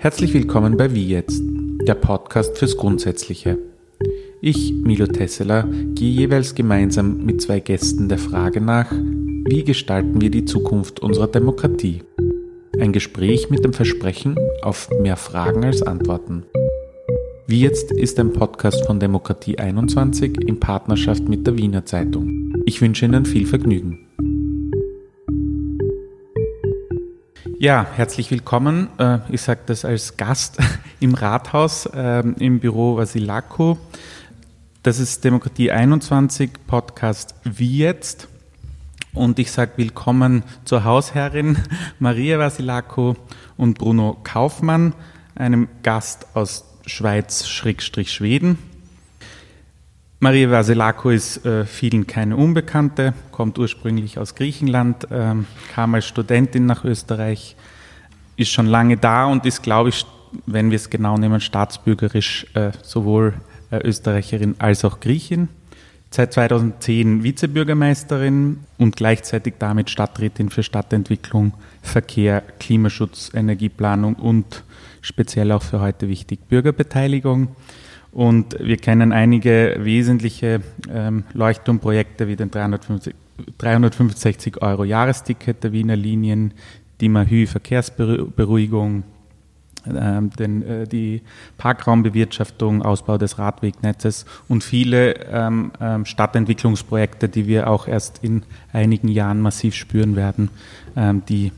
Herzlich willkommen bei Wie jetzt, der Podcast fürs Grundsätzliche. Ich, Milo Tesseler, gehe jeweils gemeinsam mit zwei Gästen der Frage nach, wie gestalten wir die Zukunft unserer Demokratie? Ein Gespräch mit dem Versprechen auf mehr Fragen als Antworten. Wie jetzt ist ein Podcast von Demokratie 21 in Partnerschaft mit der Wiener Zeitung. Ich wünsche Ihnen viel Vergnügen. Ja, herzlich willkommen. Äh, ich sage das als Gast im Rathaus ähm, im Büro Vasilako. Das ist Demokratie 21 Podcast Wie jetzt. Und ich sage willkommen zur Hausherrin Maria Vasilako und Bruno Kaufmann, einem Gast aus Schweiz-Schweden. Maria Vasilako ist äh, vielen keine Unbekannte, kommt ursprünglich aus Griechenland, ähm, kam als Studentin nach Österreich, ist schon lange da und ist, glaube ich, wenn wir es genau nehmen, staatsbürgerisch äh, sowohl äh, Österreicherin als auch Griechin. Seit 2010 Vizebürgermeisterin und gleichzeitig damit Stadträtin für Stadtentwicklung, Verkehr, Klimaschutz, Energieplanung und speziell auch für heute wichtig Bürgerbeteiligung. Und wir kennen einige wesentliche ähm, Leuchtturmprojekte wie den 350, 365 Euro Jahresticket der Wiener Linien, die Mahü Verkehrsberuhigung, ähm, äh, die Parkraumbewirtschaftung, Ausbau des Radwegnetzes und viele ähm, Stadtentwicklungsprojekte, die wir auch erst in einigen Jahren massiv spüren werden, die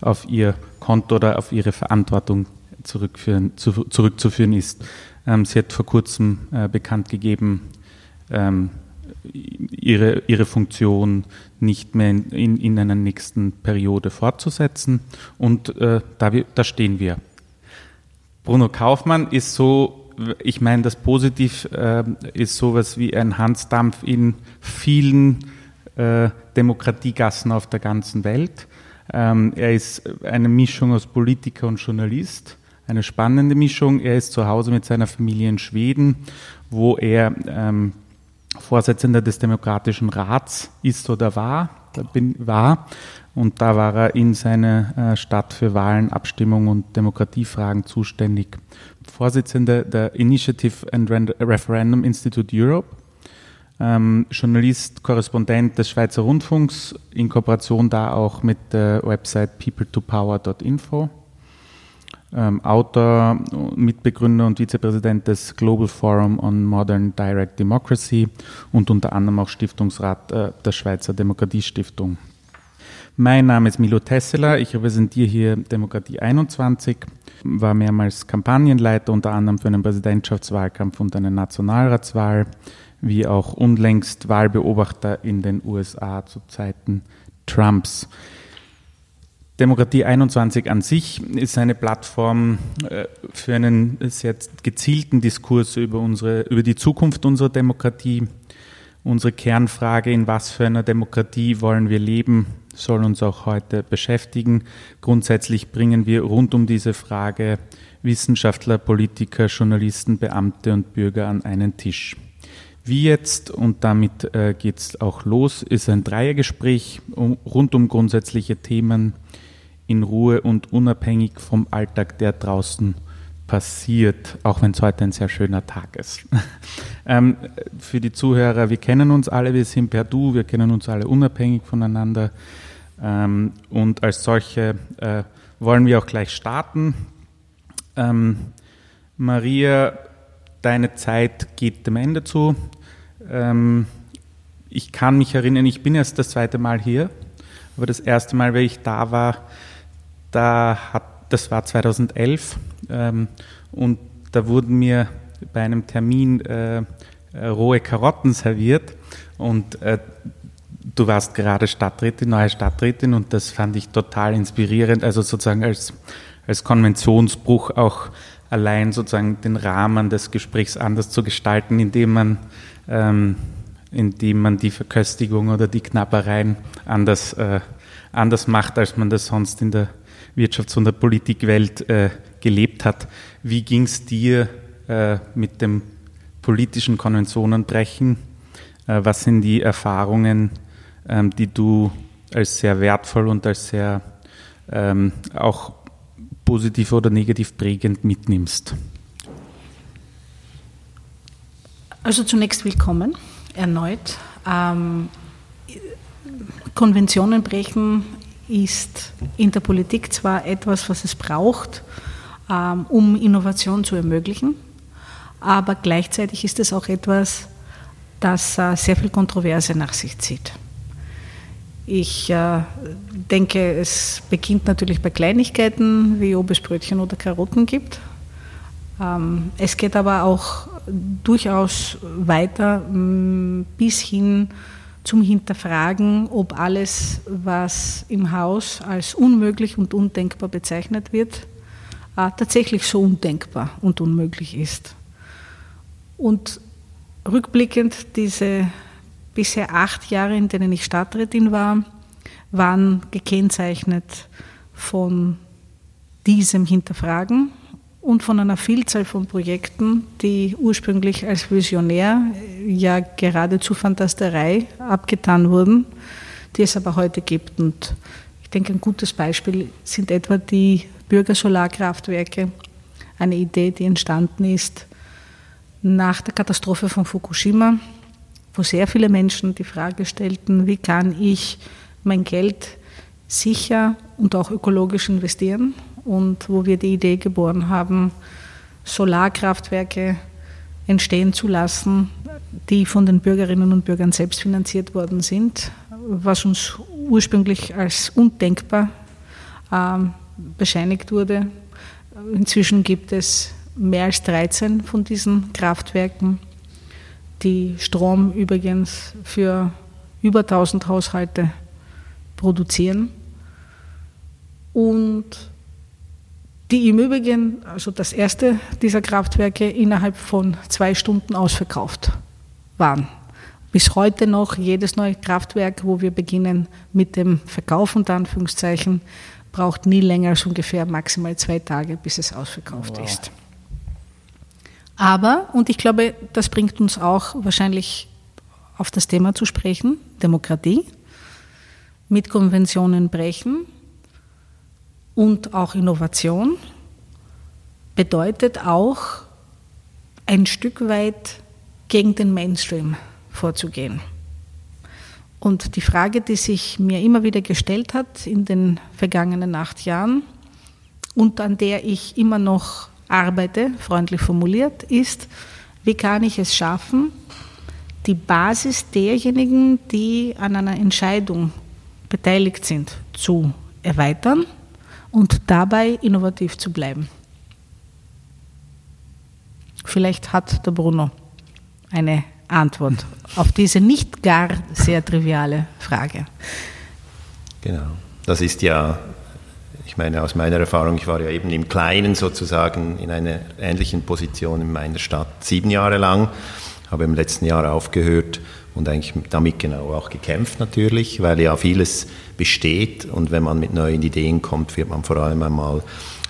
auf ihr Konto oder auf ihre Verantwortung zurückzuführen ist. Ähm, sie hat vor kurzem äh, bekannt gegeben, ähm, ihre, ihre Funktion nicht mehr in, in, in einer nächsten Periode fortzusetzen. Und äh, da, da stehen wir. Bruno Kaufmann ist so, ich meine, das positiv äh, ist sowas wie ein Hansdampf in vielen äh, Demokratiegassen auf der ganzen Welt. Ähm, er ist eine Mischung aus Politiker und Journalist eine spannende Mischung. Er ist zu Hause mit seiner Familie in Schweden, wo er ähm, Vorsitzender des Demokratischen Rats ist oder war, bin, war. Und da war er in seiner äh, Stadt für Wahlen, Abstimmung und Demokratiefragen zuständig. Vorsitzender der Initiative and Referendum Institute Europe, ähm, Journalist, Korrespondent des Schweizer Rundfunks, in Kooperation da auch mit der Website peopletopower.info ähm, Autor, Mitbegründer und Vizepräsident des Global Forum on Modern Direct Democracy und unter anderem auch Stiftungsrat äh, der Schweizer Demokratiestiftung. Mein Name ist Milo Tesseler, ich repräsentiere hier Demokratie 21, war mehrmals Kampagnenleiter, unter anderem für einen Präsidentschaftswahlkampf und eine Nationalratswahl, wie auch unlängst Wahlbeobachter in den USA zu Zeiten Trumps. Demokratie 21 an sich ist eine Plattform äh, für einen sehr gezielten Diskurs über, unsere, über die Zukunft unserer Demokratie. Unsere Kernfrage, in was für einer Demokratie wollen wir leben, soll uns auch heute beschäftigen. Grundsätzlich bringen wir rund um diese Frage Wissenschaftler, Politiker, Journalisten, Beamte und Bürger an einen Tisch. Wie jetzt, und damit äh, es auch los, ist ein Dreiergespräch rund um grundsätzliche Themen in Ruhe und unabhängig vom Alltag, der draußen passiert, auch wenn es heute ein sehr schöner Tag ist. ähm, für die Zuhörer, wir kennen uns alle, wir sind per Du, wir kennen uns alle unabhängig voneinander ähm, und als solche äh, wollen wir auch gleich starten. Ähm, Maria, deine Zeit geht dem Ende zu. Ähm, ich kann mich erinnern, ich bin erst das zweite Mal hier, aber das erste Mal, wenn ich da war, da hat, das war 2011 ähm, und da wurden mir bei einem Termin äh, äh, rohe Karotten serviert. Und äh, du warst gerade Stadträtin, neue Stadträtin und das fand ich total inspirierend, also sozusagen als, als Konventionsbruch auch allein sozusagen den Rahmen des Gesprächs anders zu gestalten, indem man, ähm, indem man die Verköstigung oder die Knappereien anders, äh, anders macht, als man das sonst in der Wirtschafts- und der Politikwelt äh, gelebt hat. Wie ging es dir äh, mit dem politischen Konventionenbrechen? Äh, was sind die Erfahrungen, ähm, die du als sehr wertvoll und als sehr ähm, auch positiv oder negativ prägend mitnimmst? Also zunächst willkommen erneut. Ähm, Konventionen brechen ist in der Politik zwar etwas, was es braucht, ähm, um Innovation zu ermöglichen, aber gleichzeitig ist es auch etwas, das äh, sehr viel Kontroverse nach sich zieht. Ich äh, denke, es beginnt natürlich bei Kleinigkeiten, wie ob es Brötchen oder Karotten gibt. Ähm, es geht aber auch durchaus weiter bis hin zum Hinterfragen, ob alles, was im Haus als unmöglich und undenkbar bezeichnet wird, äh, tatsächlich so undenkbar und unmöglich ist. Und rückblickend, diese bisher acht Jahre, in denen ich Stadträtin war, waren gekennzeichnet von diesem Hinterfragen und von einer Vielzahl von Projekten, die ursprünglich als Visionär ja geradezu Fantasterei abgetan wurden, die es aber heute gibt. Und ich denke, ein gutes Beispiel sind etwa die Bürgersolarkraftwerke, eine Idee, die entstanden ist nach der Katastrophe von Fukushima, wo sehr viele Menschen die Frage stellten, wie kann ich mein Geld sicher und auch ökologisch investieren und wo wir die Idee geboren haben, Solarkraftwerke entstehen zu lassen, die von den Bürgerinnen und Bürgern selbst finanziert worden sind, was uns ursprünglich als undenkbar ähm, bescheinigt wurde. Inzwischen gibt es mehr als 13 von diesen Kraftwerken, die Strom übrigens für über 1000 Haushalte produzieren. Und die im Übrigen, also das erste dieser Kraftwerke, innerhalb von zwei Stunden ausverkauft waren. Bis heute noch jedes neue Kraftwerk, wo wir beginnen mit dem Verkauf unter Anführungszeichen, braucht nie länger als ungefähr maximal zwei Tage, bis es ausverkauft wow. ist. Aber, und ich glaube, das bringt uns auch wahrscheinlich auf das Thema zu sprechen, Demokratie, mit Konventionen brechen, und auch Innovation bedeutet auch ein Stück weit gegen den Mainstream vorzugehen. Und die Frage, die sich mir immer wieder gestellt hat in den vergangenen acht Jahren und an der ich immer noch arbeite, freundlich formuliert, ist, wie kann ich es schaffen, die Basis derjenigen, die an einer Entscheidung beteiligt sind, zu erweitern und dabei innovativ zu bleiben. Vielleicht hat der Bruno eine Antwort auf diese nicht gar sehr triviale Frage. Genau. Das ist ja, ich meine, aus meiner Erfahrung, ich war ja eben im Kleinen sozusagen in einer ähnlichen Position in meiner Stadt sieben Jahre lang, habe im letzten Jahr aufgehört und eigentlich damit genau auch gekämpft natürlich, weil ja vieles besteht. Und wenn man mit neuen Ideen kommt, wird man vor allem einmal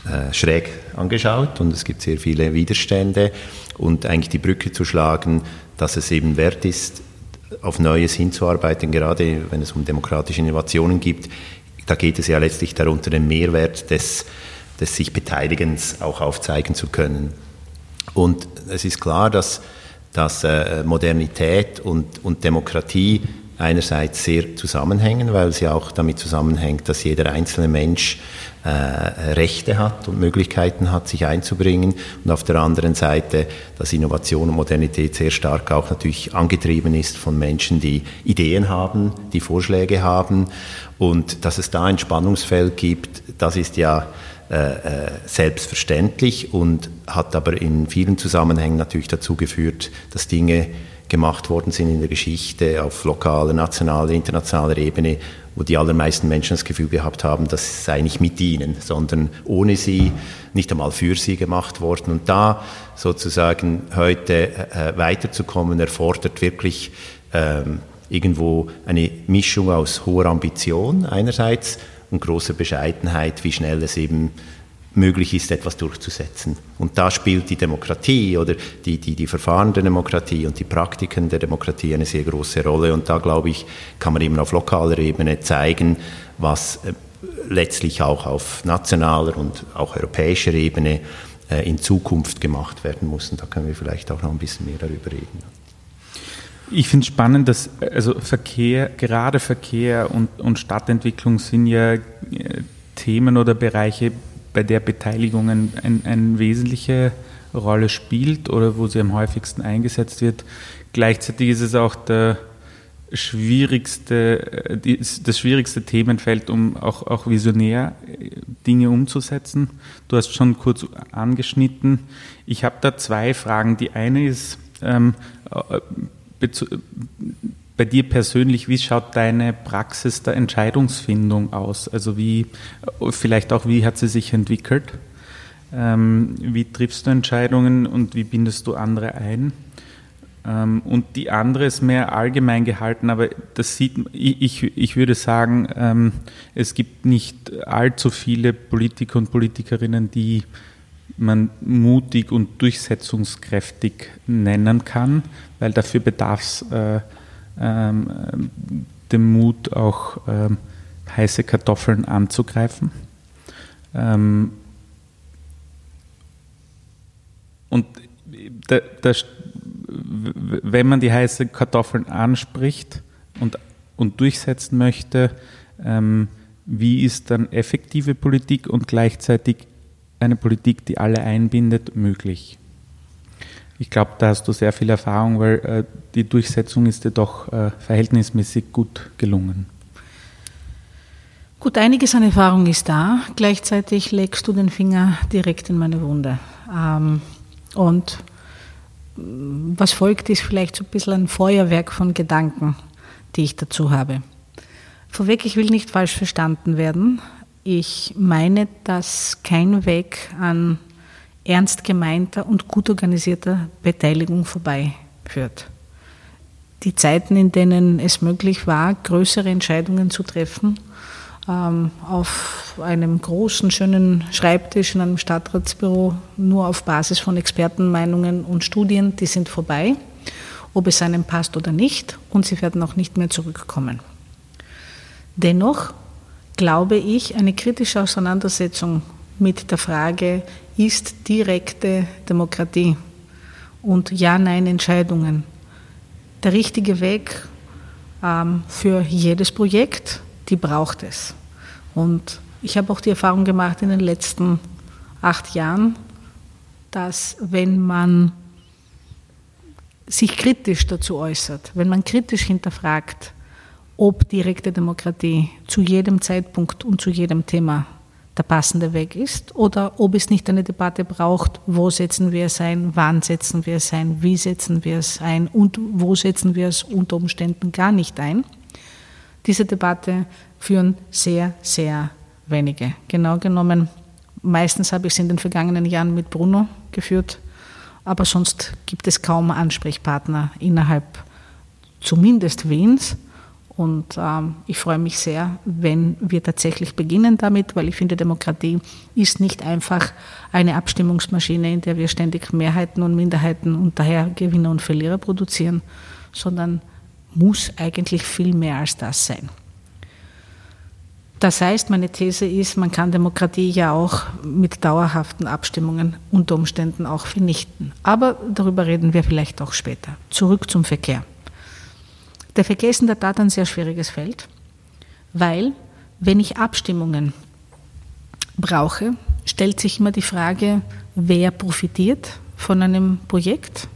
äh, schräg angeschaut. Und es gibt sehr viele Widerstände. Und eigentlich die Brücke zu schlagen, dass es eben wert ist, auf Neues hinzuarbeiten, gerade wenn es um demokratische Innovationen geht, da geht es ja letztlich darunter, den Mehrwert des, des sich Beteiligens auch aufzeigen zu können. Und es ist klar, dass dass äh, Modernität und, und Demokratie einerseits sehr zusammenhängen, weil sie auch damit zusammenhängt, dass jeder einzelne Mensch äh, Rechte hat und Möglichkeiten hat, sich einzubringen. Und auf der anderen Seite, dass Innovation und Modernität sehr stark auch natürlich angetrieben ist von Menschen, die Ideen haben, die Vorschläge haben. Und dass es da ein Spannungsfeld gibt, das ist ja selbstverständlich und hat aber in vielen Zusammenhängen natürlich dazu geführt, dass Dinge gemacht worden sind in der Geschichte auf lokaler, nationaler, internationaler Ebene, wo die allermeisten Menschen das Gefühl gehabt haben, das sei nicht mit ihnen, sondern ohne sie, nicht einmal für sie gemacht worden. Und da sozusagen heute äh, weiterzukommen, erfordert wirklich ähm, irgendwo eine Mischung aus hoher Ambition einerseits und großer Bescheidenheit, wie schnell es eben möglich ist, etwas durchzusetzen. Und da spielt die Demokratie oder die, die, die Verfahren der Demokratie und die Praktiken der Demokratie eine sehr große Rolle. Und da, glaube ich, kann man eben auf lokaler Ebene zeigen, was äh, letztlich auch auf nationaler und auch europäischer Ebene äh, in Zukunft gemacht werden muss. Und da können wir vielleicht auch noch ein bisschen mehr darüber reden. Ich finde es spannend, dass also Verkehr, gerade Verkehr und, und Stadtentwicklung sind ja äh, Themen oder Bereiche, bei der Beteiligung eine ein wesentliche Rolle spielt oder wo sie am häufigsten eingesetzt wird. Gleichzeitig ist es auch der schwierigste, äh, das schwierigste Themenfeld, um auch, auch visionär äh, Dinge umzusetzen. Du hast schon kurz angeschnitten. Ich habe da zwei Fragen. Die eine ist, ähm, bei dir persönlich, wie schaut deine Praxis der Entscheidungsfindung aus? Also wie, vielleicht auch, wie hat sie sich entwickelt? Ähm, wie triffst du Entscheidungen und wie bindest du andere ein? Ähm, und die andere ist mehr allgemein gehalten, aber das sieht, ich, ich würde sagen, ähm, es gibt nicht allzu viele Politiker und Politikerinnen, die man mutig und durchsetzungskräftig nennen kann, weil dafür bedarf es äh, ähm, dem Mut, auch ähm, heiße Kartoffeln anzugreifen. Ähm, und da, da, wenn man die heiße Kartoffeln anspricht und, und durchsetzen möchte, ähm, wie ist dann effektive Politik und gleichzeitig eine Politik, die alle einbindet, möglich? Ich glaube, da hast du sehr viel Erfahrung, weil äh, die Durchsetzung ist dir doch äh, verhältnismäßig gut gelungen. Gut, einiges an Erfahrung ist da. Gleichzeitig legst du den Finger direkt in meine Wunde. Ähm, und was folgt, ist vielleicht so ein bisschen ein Feuerwerk von Gedanken, die ich dazu habe. Vorweg, ich will nicht falsch verstanden werden. Ich meine, dass kein Weg an ernst gemeinter und gut organisierter Beteiligung vorbeiführt. Die Zeiten, in denen es möglich war, größere Entscheidungen zu treffen, ähm, auf einem großen, schönen Schreibtisch in einem Stadtratsbüro nur auf Basis von Expertenmeinungen und Studien, die sind vorbei, ob es einem passt oder nicht, und sie werden auch nicht mehr zurückkommen. Dennoch glaube ich, eine kritische Auseinandersetzung mit der Frage, ist direkte Demokratie und Ja-Nein-Entscheidungen der richtige Weg ähm, für jedes Projekt, die braucht es. Und ich habe auch die Erfahrung gemacht in den letzten acht Jahren, dass wenn man sich kritisch dazu äußert, wenn man kritisch hinterfragt, ob direkte Demokratie zu jedem Zeitpunkt und zu jedem Thema der passende Weg ist oder ob es nicht eine Debatte braucht, wo setzen wir es ein, wann setzen wir es ein, wie setzen wir es ein und wo setzen wir es unter Umständen gar nicht ein. Diese Debatte führen sehr, sehr wenige. Genau genommen, meistens habe ich es in den vergangenen Jahren mit Bruno geführt, aber sonst gibt es kaum Ansprechpartner innerhalb zumindest Wiens und ähm, ich freue mich sehr, wenn wir tatsächlich beginnen damit, weil ich finde, Demokratie ist nicht einfach eine Abstimmungsmaschine, in der wir ständig Mehrheiten und Minderheiten und daher Gewinner und Verlierer produzieren, sondern muss eigentlich viel mehr als das sein. Das heißt, meine These ist, man kann Demokratie ja auch mit dauerhaften Abstimmungen unter Umständen auch vernichten. Aber darüber reden wir vielleicht auch später. Zurück zum Verkehr. Der in der Tat ein sehr schwieriges Feld, weil wenn ich Abstimmungen brauche, stellt sich immer die Frage, wer profitiert von einem Projekt,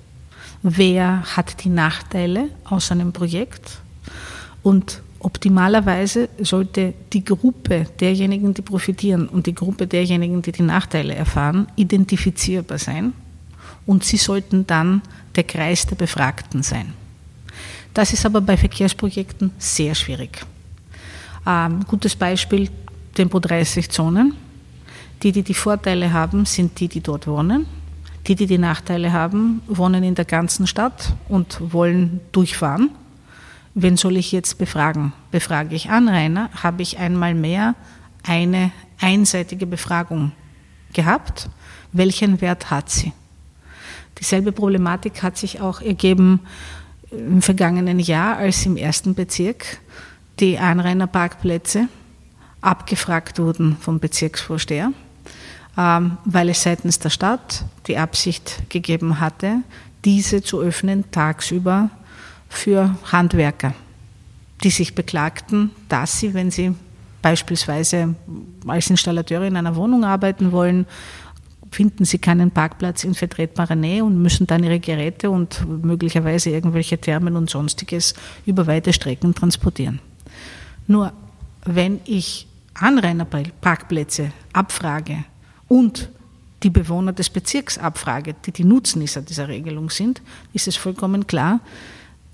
wer hat die Nachteile aus einem Projekt? Und optimalerweise sollte die Gruppe derjenigen, die profitieren und die Gruppe derjenigen, die die Nachteile erfahren, identifizierbar sein. Und sie sollten dann der Kreis der Befragten sein. Das ist aber bei Verkehrsprojekten sehr schwierig. Ähm, gutes Beispiel, Tempo 30 Zonen. Die, die die Vorteile haben, sind die, die dort wohnen. Die, die die Nachteile haben, wohnen in der ganzen Stadt und wollen durchfahren. Wen soll ich jetzt befragen? Befrage ich Anrainer, habe ich einmal mehr eine einseitige Befragung gehabt. Welchen Wert hat sie? Dieselbe Problematik hat sich auch ergeben im vergangenen Jahr, als im ersten Bezirk die Anrainerparkplätze abgefragt wurden vom Bezirksvorsteher, ähm, weil es seitens der Stadt die Absicht gegeben hatte, diese zu öffnen tagsüber für Handwerker, die sich beklagten, dass sie, wenn sie beispielsweise als Installateure in einer Wohnung arbeiten wollen, finden sie keinen Parkplatz in vertretbarer Nähe und müssen dann ihre Geräte und möglicherweise irgendwelche Thermen und sonstiges über weite Strecken transportieren. Nur wenn ich Anrainerparkplätze abfrage und die Bewohner des Bezirks abfrage, die die Nutznießer dieser Regelung sind, ist es vollkommen klar,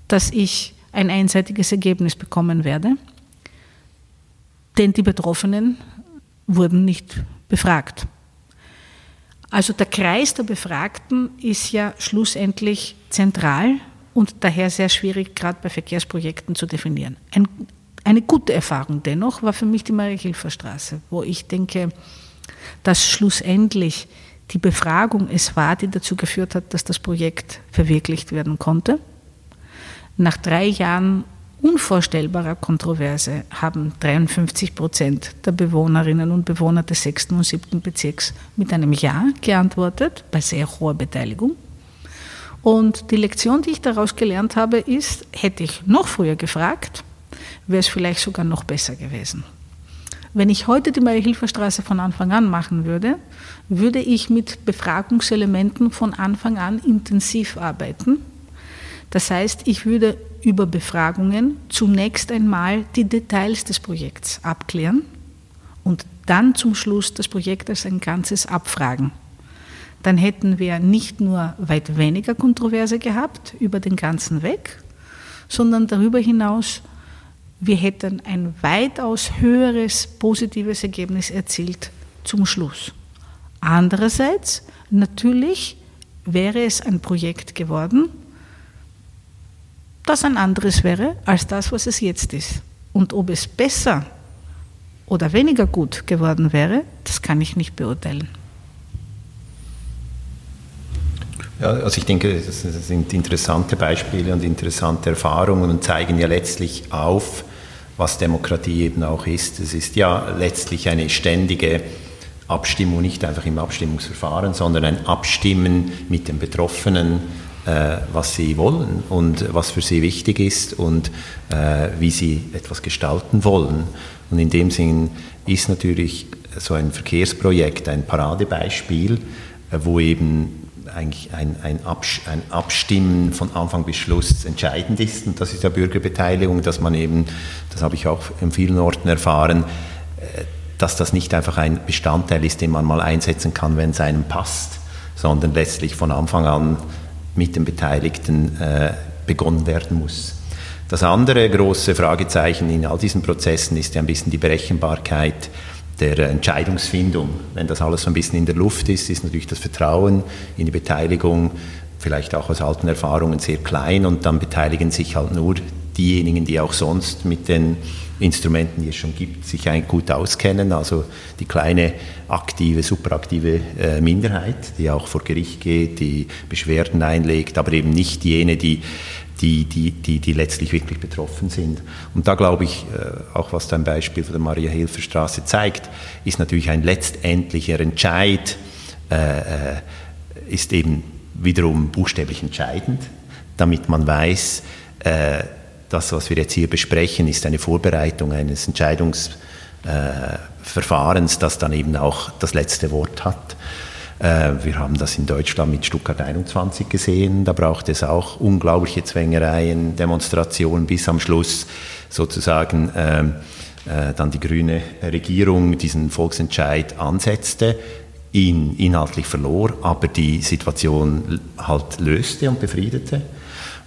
dass ich ein einseitiges Ergebnis bekommen werde, denn die Betroffenen wurden nicht befragt. Also der Kreis der Befragten ist ja schlussendlich zentral und daher sehr schwierig, gerade bei Verkehrsprojekten zu definieren. Ein, eine gute Erfahrung dennoch war für mich die Marie-Hilfer-Straße, wo ich denke, dass schlussendlich die Befragung es war, die dazu geführt hat, dass das Projekt verwirklicht werden konnte. Nach drei Jahren unvorstellbarer Kontroverse haben 53 Prozent der Bewohnerinnen und Bewohner des sechsten und siebten Bezirks mit einem Ja geantwortet, bei sehr hoher Beteiligung. Und die Lektion, die ich daraus gelernt habe, ist, hätte ich noch früher gefragt, wäre es vielleicht sogar noch besser gewesen. Wenn ich heute die Marie-Hilfer-Straße von Anfang an machen würde, würde ich mit Befragungselementen von Anfang an intensiv arbeiten. Das heißt, ich würde über Befragungen zunächst einmal die Details des Projekts abklären und dann zum Schluss das Projekt als ein Ganzes abfragen. Dann hätten wir nicht nur weit weniger Kontroverse gehabt über den ganzen Weg, sondern darüber hinaus, wir hätten ein weitaus höheres positives Ergebnis erzielt zum Schluss. Andererseits, natürlich wäre es ein Projekt geworden, das ein anderes wäre als das, was es jetzt ist. Und ob es besser oder weniger gut geworden wäre, das kann ich nicht beurteilen. Ja, also ich denke, das sind interessante Beispiele und interessante Erfahrungen und zeigen ja letztlich auf, was Demokratie eben auch ist. Es ist ja letztlich eine ständige Abstimmung, nicht einfach im Abstimmungsverfahren, sondern ein Abstimmen mit den Betroffenen, äh, was sie wollen und was für sie wichtig ist und äh, wie sie etwas gestalten wollen. Und in dem Sinn ist natürlich so ein Verkehrsprojekt ein Paradebeispiel, äh, wo eben eigentlich ein, ein, ein, Abstimmen von Anfang bis Schluss entscheidend ist. Und das ist ja Bürgerbeteiligung, dass man eben, das habe ich auch in vielen Orten erfahren, dass das nicht einfach ein Bestandteil ist, den man mal einsetzen kann, wenn es einem passt, sondern letztlich von Anfang an mit den Beteiligten äh, begonnen werden muss. Das andere große Fragezeichen in all diesen Prozessen ist ja ein bisschen die Berechenbarkeit der Entscheidungsfindung. Wenn das alles so ein bisschen in der Luft ist, ist natürlich das Vertrauen in die Beteiligung vielleicht auch aus alten Erfahrungen sehr klein und dann beteiligen sich halt nur diejenigen, die auch sonst mit den Instrumenten, die es schon gibt, sich eigentlich gut auskennen. Also die kleine aktive, superaktive äh, Minderheit, die auch vor Gericht geht, die Beschwerden einlegt, aber eben nicht jene, die die, die, die, die letztlich wirklich betroffen sind. Und da glaube ich, äh, auch was dein Beispiel von der Maria-Hilfer-Straße zeigt, ist natürlich ein letztendlicher Entscheid, äh, äh ist eben wiederum buchstäblich entscheidend, damit man weiß, äh, das, was wir jetzt hier besprechen, ist eine Vorbereitung eines Entscheidungsverfahrens, das dann eben auch das letzte Wort hat. Äh, wir haben das in Deutschland mit Stuttgart 21 gesehen. Da braucht es auch unglaubliche Zwängereien, Demonstrationen, bis am Schluss sozusagen ähm, äh, dann die grüne Regierung diesen Volksentscheid ansetzte, ihn inhaltlich verlor, aber die Situation halt löste und befriedete.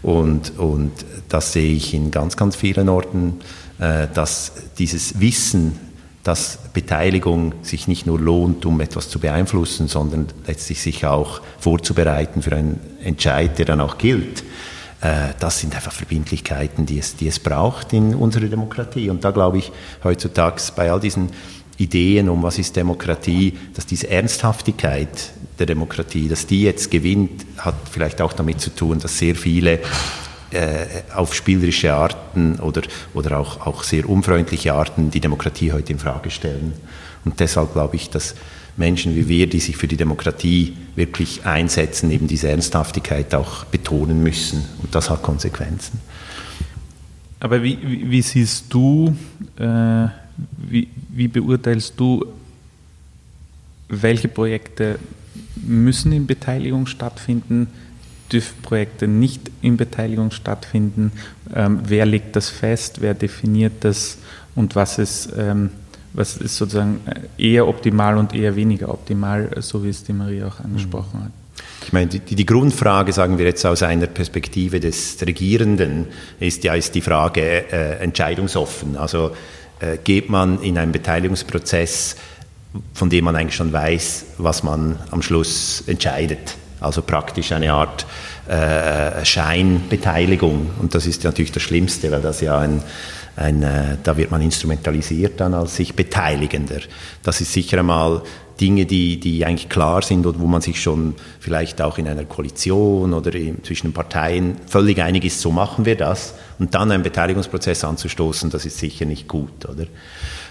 Und, und das sehe ich in ganz, ganz vielen Orten, äh, dass dieses Wissen, dass Beteiligung sich nicht nur lohnt, um etwas zu beeinflussen, sondern letztlich sich auch vorzubereiten für einen Entscheid, der dann auch gilt, äh, das sind einfach Verbindlichkeiten, die es, die es braucht in unserer Demokratie. Und da glaube ich heutzutage bei all diesen Ideen um was ist Demokratie, dass diese Ernsthaftigkeit der Demokratie, dass die jetzt gewinnt, hat vielleicht auch damit zu tun, dass sehr viele äh, auf spielerische Arten oder, oder auch, auch sehr unfreundliche Arten die Demokratie heute in Frage stellen. Und deshalb glaube ich, dass Menschen wie wir, die sich für die Demokratie wirklich einsetzen, eben diese Ernsthaftigkeit auch betonen müssen. Und das hat Konsequenzen. Aber wie, wie, wie siehst du, äh, wie, wie beurteilst du, welche Projekte müssen in Beteiligung stattfinden? dürfen Projekte nicht in Beteiligung stattfinden? Ähm, wer legt das fest? Wer definiert das? Und was ist ähm, was ist sozusagen eher optimal und eher weniger optimal, so wie es die Maria auch angesprochen hat. Ich meine, die, die, Grundfrage, sagen wir jetzt aus einer Perspektive des Regierenden, ist ja ist die Frage äh, entscheidungsoffen. Also äh, geht man in einen Beteiligungsprozess, von dem man eigentlich schon weiß, was man am Schluss entscheidet. Also praktisch eine Art äh, Scheinbeteiligung. Und das ist natürlich das Schlimmste, weil das ja ein ein, äh, da wird man instrumentalisiert dann als sich Beteiligender. Das ist sicher einmal Dinge, die, die eigentlich klar sind und wo man sich schon vielleicht auch in einer Koalition oder in, zwischen den Parteien völlig einig ist, so machen wir das. Und dann einen Beteiligungsprozess anzustoßen, das ist sicher nicht gut, oder?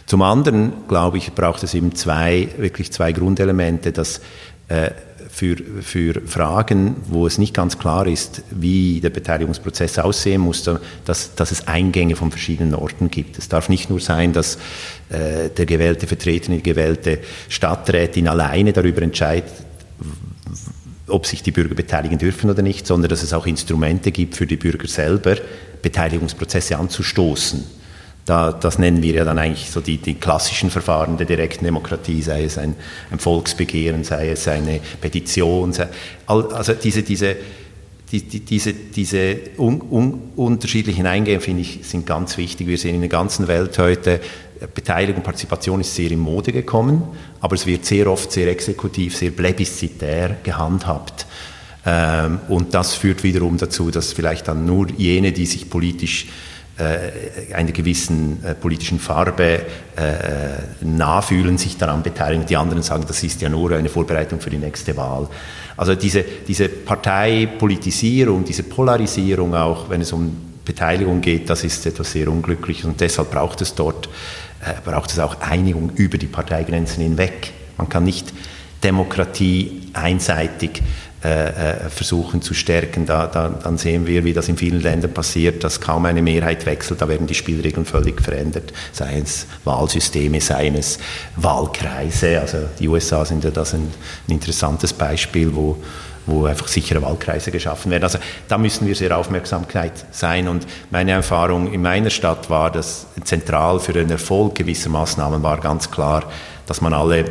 Zum anderen, glaube ich, braucht es eben zwei, wirklich zwei Grundelemente, dass äh, für, für Fragen, wo es nicht ganz klar ist, wie der Beteiligungsprozess aussehen muss, dass, dass es Eingänge von verschiedenen Orten gibt. Es darf nicht nur sein, dass äh, der gewählte Vertreter, die gewählte Stadträtin alleine darüber entscheidet, ob sich die Bürger beteiligen dürfen oder nicht, sondern dass es auch Instrumente gibt für die Bürger selber, Beteiligungsprozesse anzustoßen da, das nennen wir ja dann eigentlich so die, die klassischen Verfahren der direkten Demokratie, sei es ein, ein Volksbegehren, sei es eine Petition, sei, also diese, diese, die, die, diese, diese un, un, unterschiedlichen Eingänge, finde ich, sind ganz wichtig. Wir sehen in der ganzen Welt heute, Beteiligung, Partizipation ist sehr in Mode gekommen, aber es wird sehr oft sehr exekutiv, sehr plebiszitär gehandhabt. Ähm, und das führt wiederum dazu, dass vielleicht dann nur jene, die sich politisch äh, einer gewissen äh, politischen Farbe äh, nachfühlen, sich daran beteiligen. Die anderen sagen, das ist ja nur eine Vorbereitung für die nächste Wahl. Also diese, diese Parteipolitisierung, diese Polarisierung auch, wenn es um Beteiligung geht, das ist etwas sehr Unglückliches und deshalb braucht es dort, äh, braucht es auch Einigung über die Parteigrenzen hinweg. Man kann nicht Demokratie einseitig äh, äh, versuchen zu stärken. Da, da, dann sehen wir, wie das in vielen Ländern passiert, dass kaum eine Mehrheit wechselt, da werden die Spielregeln völlig verändert, seien es Wahlsysteme, seien es Wahlkreise. Also die USA sind ja das ein, ein interessantes Beispiel, wo wo einfach sichere Wahlkreise geschaffen werden. Also da müssen wir sehr Aufmerksamkeit sein. Und meine Erfahrung in meiner Stadt war, dass zentral für den Erfolg gewisser Maßnahmen war ganz klar, dass man alle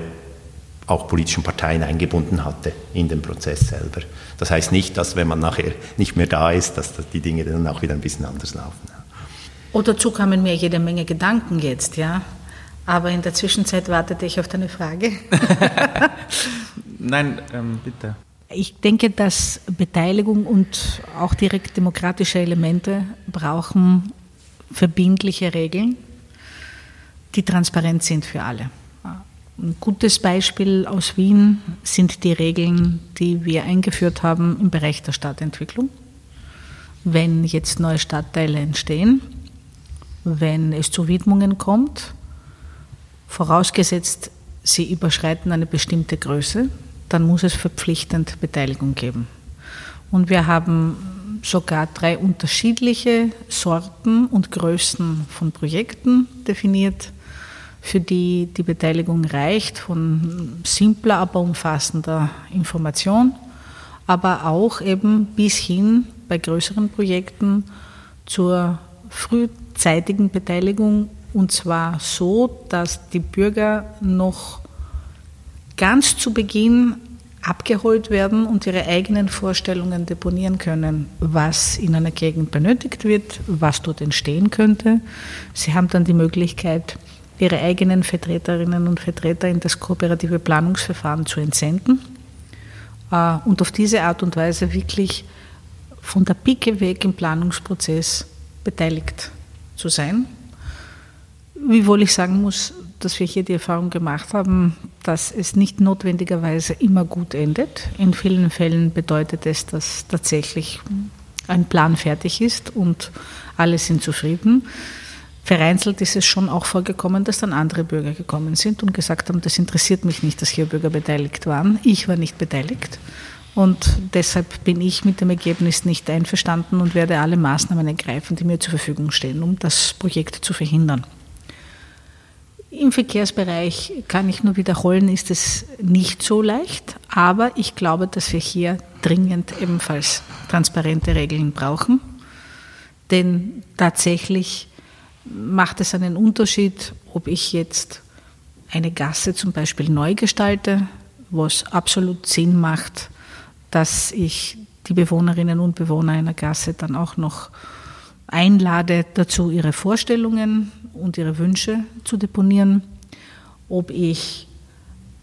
auch politischen Parteien eingebunden hatte in den Prozess selber. Das heißt nicht, dass wenn man nachher nicht mehr da ist, dass die Dinge dann auch wieder ein bisschen anders laufen. Und dazu kamen mir jede Menge Gedanken jetzt, ja. Aber in der Zwischenzeit wartete ich auf deine Frage. Nein, ähm, bitte. Ich denke, dass Beteiligung und auch direkt demokratische Elemente brauchen verbindliche Regeln, die transparent sind für alle. Ein gutes Beispiel aus Wien sind die Regeln, die wir eingeführt haben im Bereich der Stadtentwicklung. Wenn jetzt neue Stadtteile entstehen, wenn es zu Widmungen kommt, vorausgesetzt, sie überschreiten eine bestimmte Größe, dann muss es verpflichtend Beteiligung geben. Und wir haben sogar drei unterschiedliche Sorten und Größen von Projekten definiert für die die Beteiligung reicht, von simpler, aber umfassender Information, aber auch eben bis hin bei größeren Projekten zur frühzeitigen Beteiligung und zwar so, dass die Bürger noch ganz zu Beginn abgeholt werden und ihre eigenen Vorstellungen deponieren können, was in einer Gegend benötigt wird, was dort entstehen könnte. Sie haben dann die Möglichkeit, ihre eigenen Vertreterinnen und Vertreter in das kooperative Planungsverfahren zu entsenden äh, und auf diese Art und Weise wirklich von der Pike weg im Planungsprozess beteiligt zu sein. Wiewohl ich sagen muss, dass wir hier die Erfahrung gemacht haben, dass es nicht notwendigerweise immer gut endet. In vielen Fällen bedeutet es, dass tatsächlich ein Plan fertig ist und alle sind zufrieden. Vereinzelt ist es schon auch vorgekommen, dass dann andere Bürger gekommen sind und gesagt haben, das interessiert mich nicht, dass hier Bürger beteiligt waren. Ich war nicht beteiligt. Und deshalb bin ich mit dem Ergebnis nicht einverstanden und werde alle Maßnahmen ergreifen, die mir zur Verfügung stehen, um das Projekt zu verhindern. Im Verkehrsbereich kann ich nur wiederholen, ist es nicht so leicht, aber ich glaube, dass wir hier dringend ebenfalls transparente Regeln brauchen, denn tatsächlich macht es einen Unterschied, ob ich jetzt eine Gasse zum Beispiel neu gestalte, wo es absolut Sinn macht, dass ich die Bewohnerinnen und Bewohner einer Gasse dann auch noch einlade, dazu ihre Vorstellungen und ihre Wünsche zu deponieren, ob ich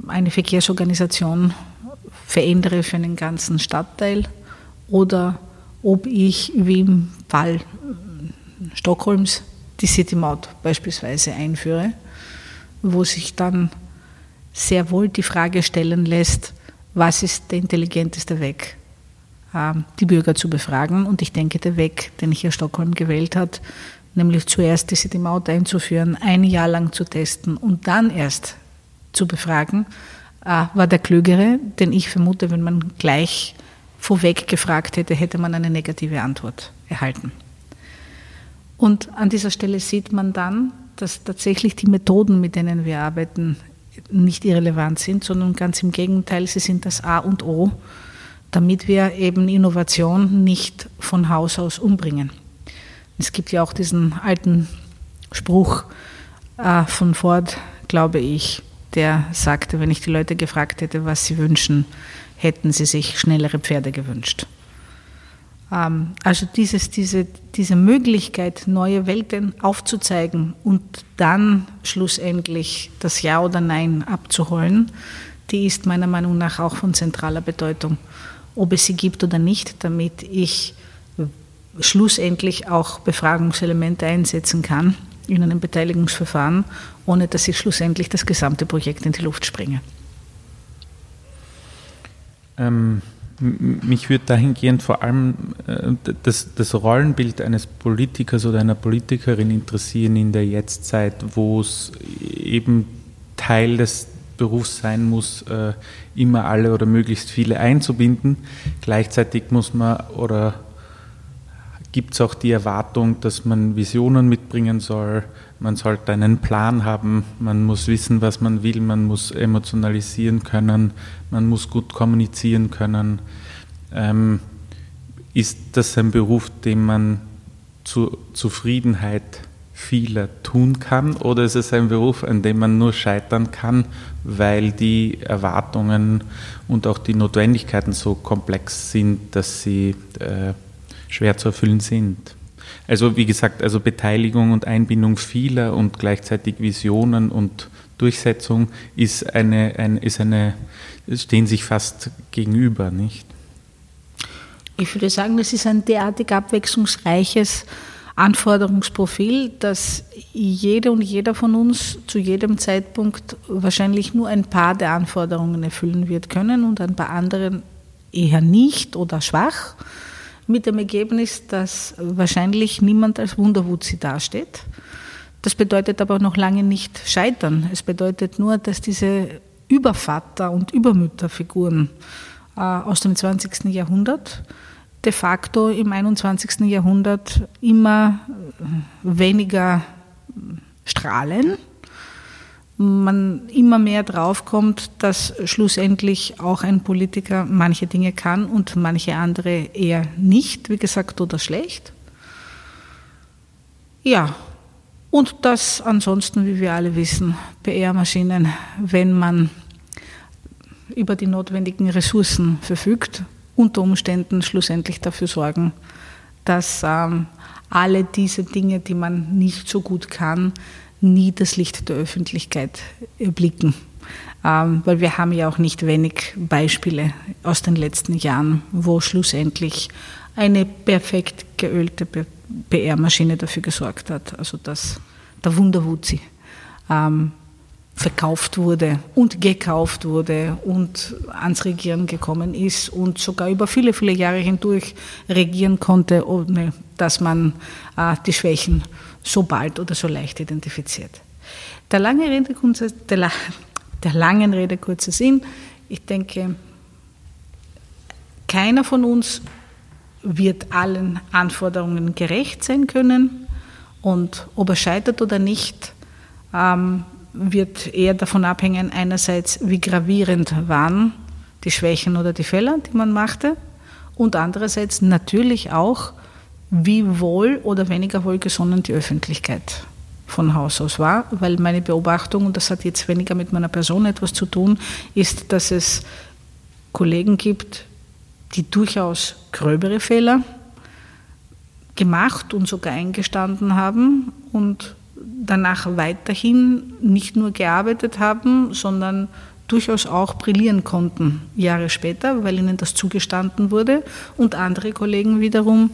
eine Verkehrsorganisation verändere für einen ganzen Stadtteil oder ob ich, wie im Fall Stockholms, die City Maut beispielsweise einführe, wo sich dann sehr wohl die Frage stellen lässt, was ist der intelligenteste Weg, ähm, die Bürger zu befragen. Und ich denke, der Weg, den hier Stockholm gewählt hat, nämlich zuerst die City Maut einzuführen, ein Jahr lang zu testen und dann erst zu befragen, äh, war der klügere, denn ich vermute, wenn man gleich vorweg gefragt hätte, hätte man eine negative Antwort erhalten. Und an dieser Stelle sieht man dann, dass tatsächlich die Methoden, mit denen wir arbeiten, nicht irrelevant sind, sondern ganz im Gegenteil, sie sind das A und O, damit wir eben Innovation nicht von Haus aus umbringen. Es gibt ja auch diesen alten Spruch äh, von Ford, glaube ich, der sagte, wenn ich die Leute gefragt hätte, was sie wünschen, hätten sie sich schnellere Pferde gewünscht. Ähm, also dieses, diese, diese Möglichkeit, neue Welten aufzuzeigen und dann schlussendlich das Ja oder Nein abzuholen, die ist meiner Meinung nach auch von zentraler Bedeutung, ob es sie gibt oder nicht, damit ich schlussendlich auch Befragungselemente einsetzen kann in einem Beteiligungsverfahren, ohne dass ich schlussendlich das gesamte Projekt in die Luft springe. Ähm, mich würde dahingehend vor allem äh, das, das, Rollenbild eines Politikers oder einer Politikerin interessieren in der Jetztzeit, wo es eben Teil des Berufs sein muss, äh, immer alle oder möglichst viele einzubinden. Gleichzeitig muss man oder gibt es auch die Erwartung, dass man Visionen mitbringen soll, man sollte einen Plan haben, man muss wissen, was man will, man muss emotionalisieren können, man muss gut kommunizieren können. Ähm, ist das ein Beruf, den man zur Zufriedenheit vieler tun kann? Oder ist es ein Beruf, an dem man nur scheitern kann, weil die Erwartungen und auch die Notwendigkeiten so komplex sind, dass sie äh, schwer zu erfüllen sind? Also wie gesagt, also Beteiligung und Einbindung vieler und gleichzeitig Visionen und Durchsetzung ist eine, ein, ist eine, stehen sich fast gegenüber, nicht? Ich würde sagen, das ist ein derartig abwechslungsreiches Anforderungsprofil, dass jede und jeder von uns zu jedem Zeitpunkt wahrscheinlich nur ein paar der Anforderungen erfüllen wird können und ein paar andere eher nicht oder schwach mit dem Ergebnis, dass wahrscheinlich niemand als Wunderwutzi dasteht. Das bedeutet aber noch lange nicht Scheitern. Es bedeutet nur, dass diese Übervater- und Übermütterfiguren äh, aus dem 20. Jahrhundert de facto im 21. Jahrhundert immer weniger strahlen man immer mehr draufkommt, dass schlussendlich auch ein Politiker manche Dinge kann und manche andere eher nicht, wie gesagt, oder schlecht. Ja, und das ansonsten, wie wir alle wissen, PR-Maschinen, wenn man über die notwendigen Ressourcen verfügt, unter Umständen schlussendlich dafür sorgen, dass ähm, alle diese Dinge, die man nicht so gut kann, nie das Licht der Öffentlichkeit erblicken. Ähm, weil wir haben ja auch nicht wenig Beispiele aus den letzten Jahren, wo schlussendlich eine perfekt geölte PR-Maschine dafür gesorgt hat. Also das, der Wunderwuzi. Ähm, verkauft wurde und gekauft wurde und ans Regieren gekommen ist und sogar über viele, viele Jahre hindurch regieren konnte, ohne dass man äh, die Schwächen so bald oder so leicht identifiziert. Der, lange Rede, der, der langen Rede kurzer Sinn, ich denke, keiner von uns wird allen Anforderungen gerecht sein können und ob er scheitert oder nicht, ähm, wird eher davon abhängen, einerseits, wie gravierend waren die Schwächen oder die Fehler, die man machte, und andererseits natürlich auch, wie wohl oder weniger wohlgesonnen die Öffentlichkeit von Haus aus war, weil meine Beobachtung, und das hat jetzt weniger mit meiner Person etwas zu tun, ist, dass es Kollegen gibt, die durchaus gröbere Fehler gemacht und sogar eingestanden haben und danach weiterhin nicht nur gearbeitet haben, sondern durchaus auch brillieren konnten Jahre später, weil ihnen das zugestanden wurde. Und andere Kollegen wiederum,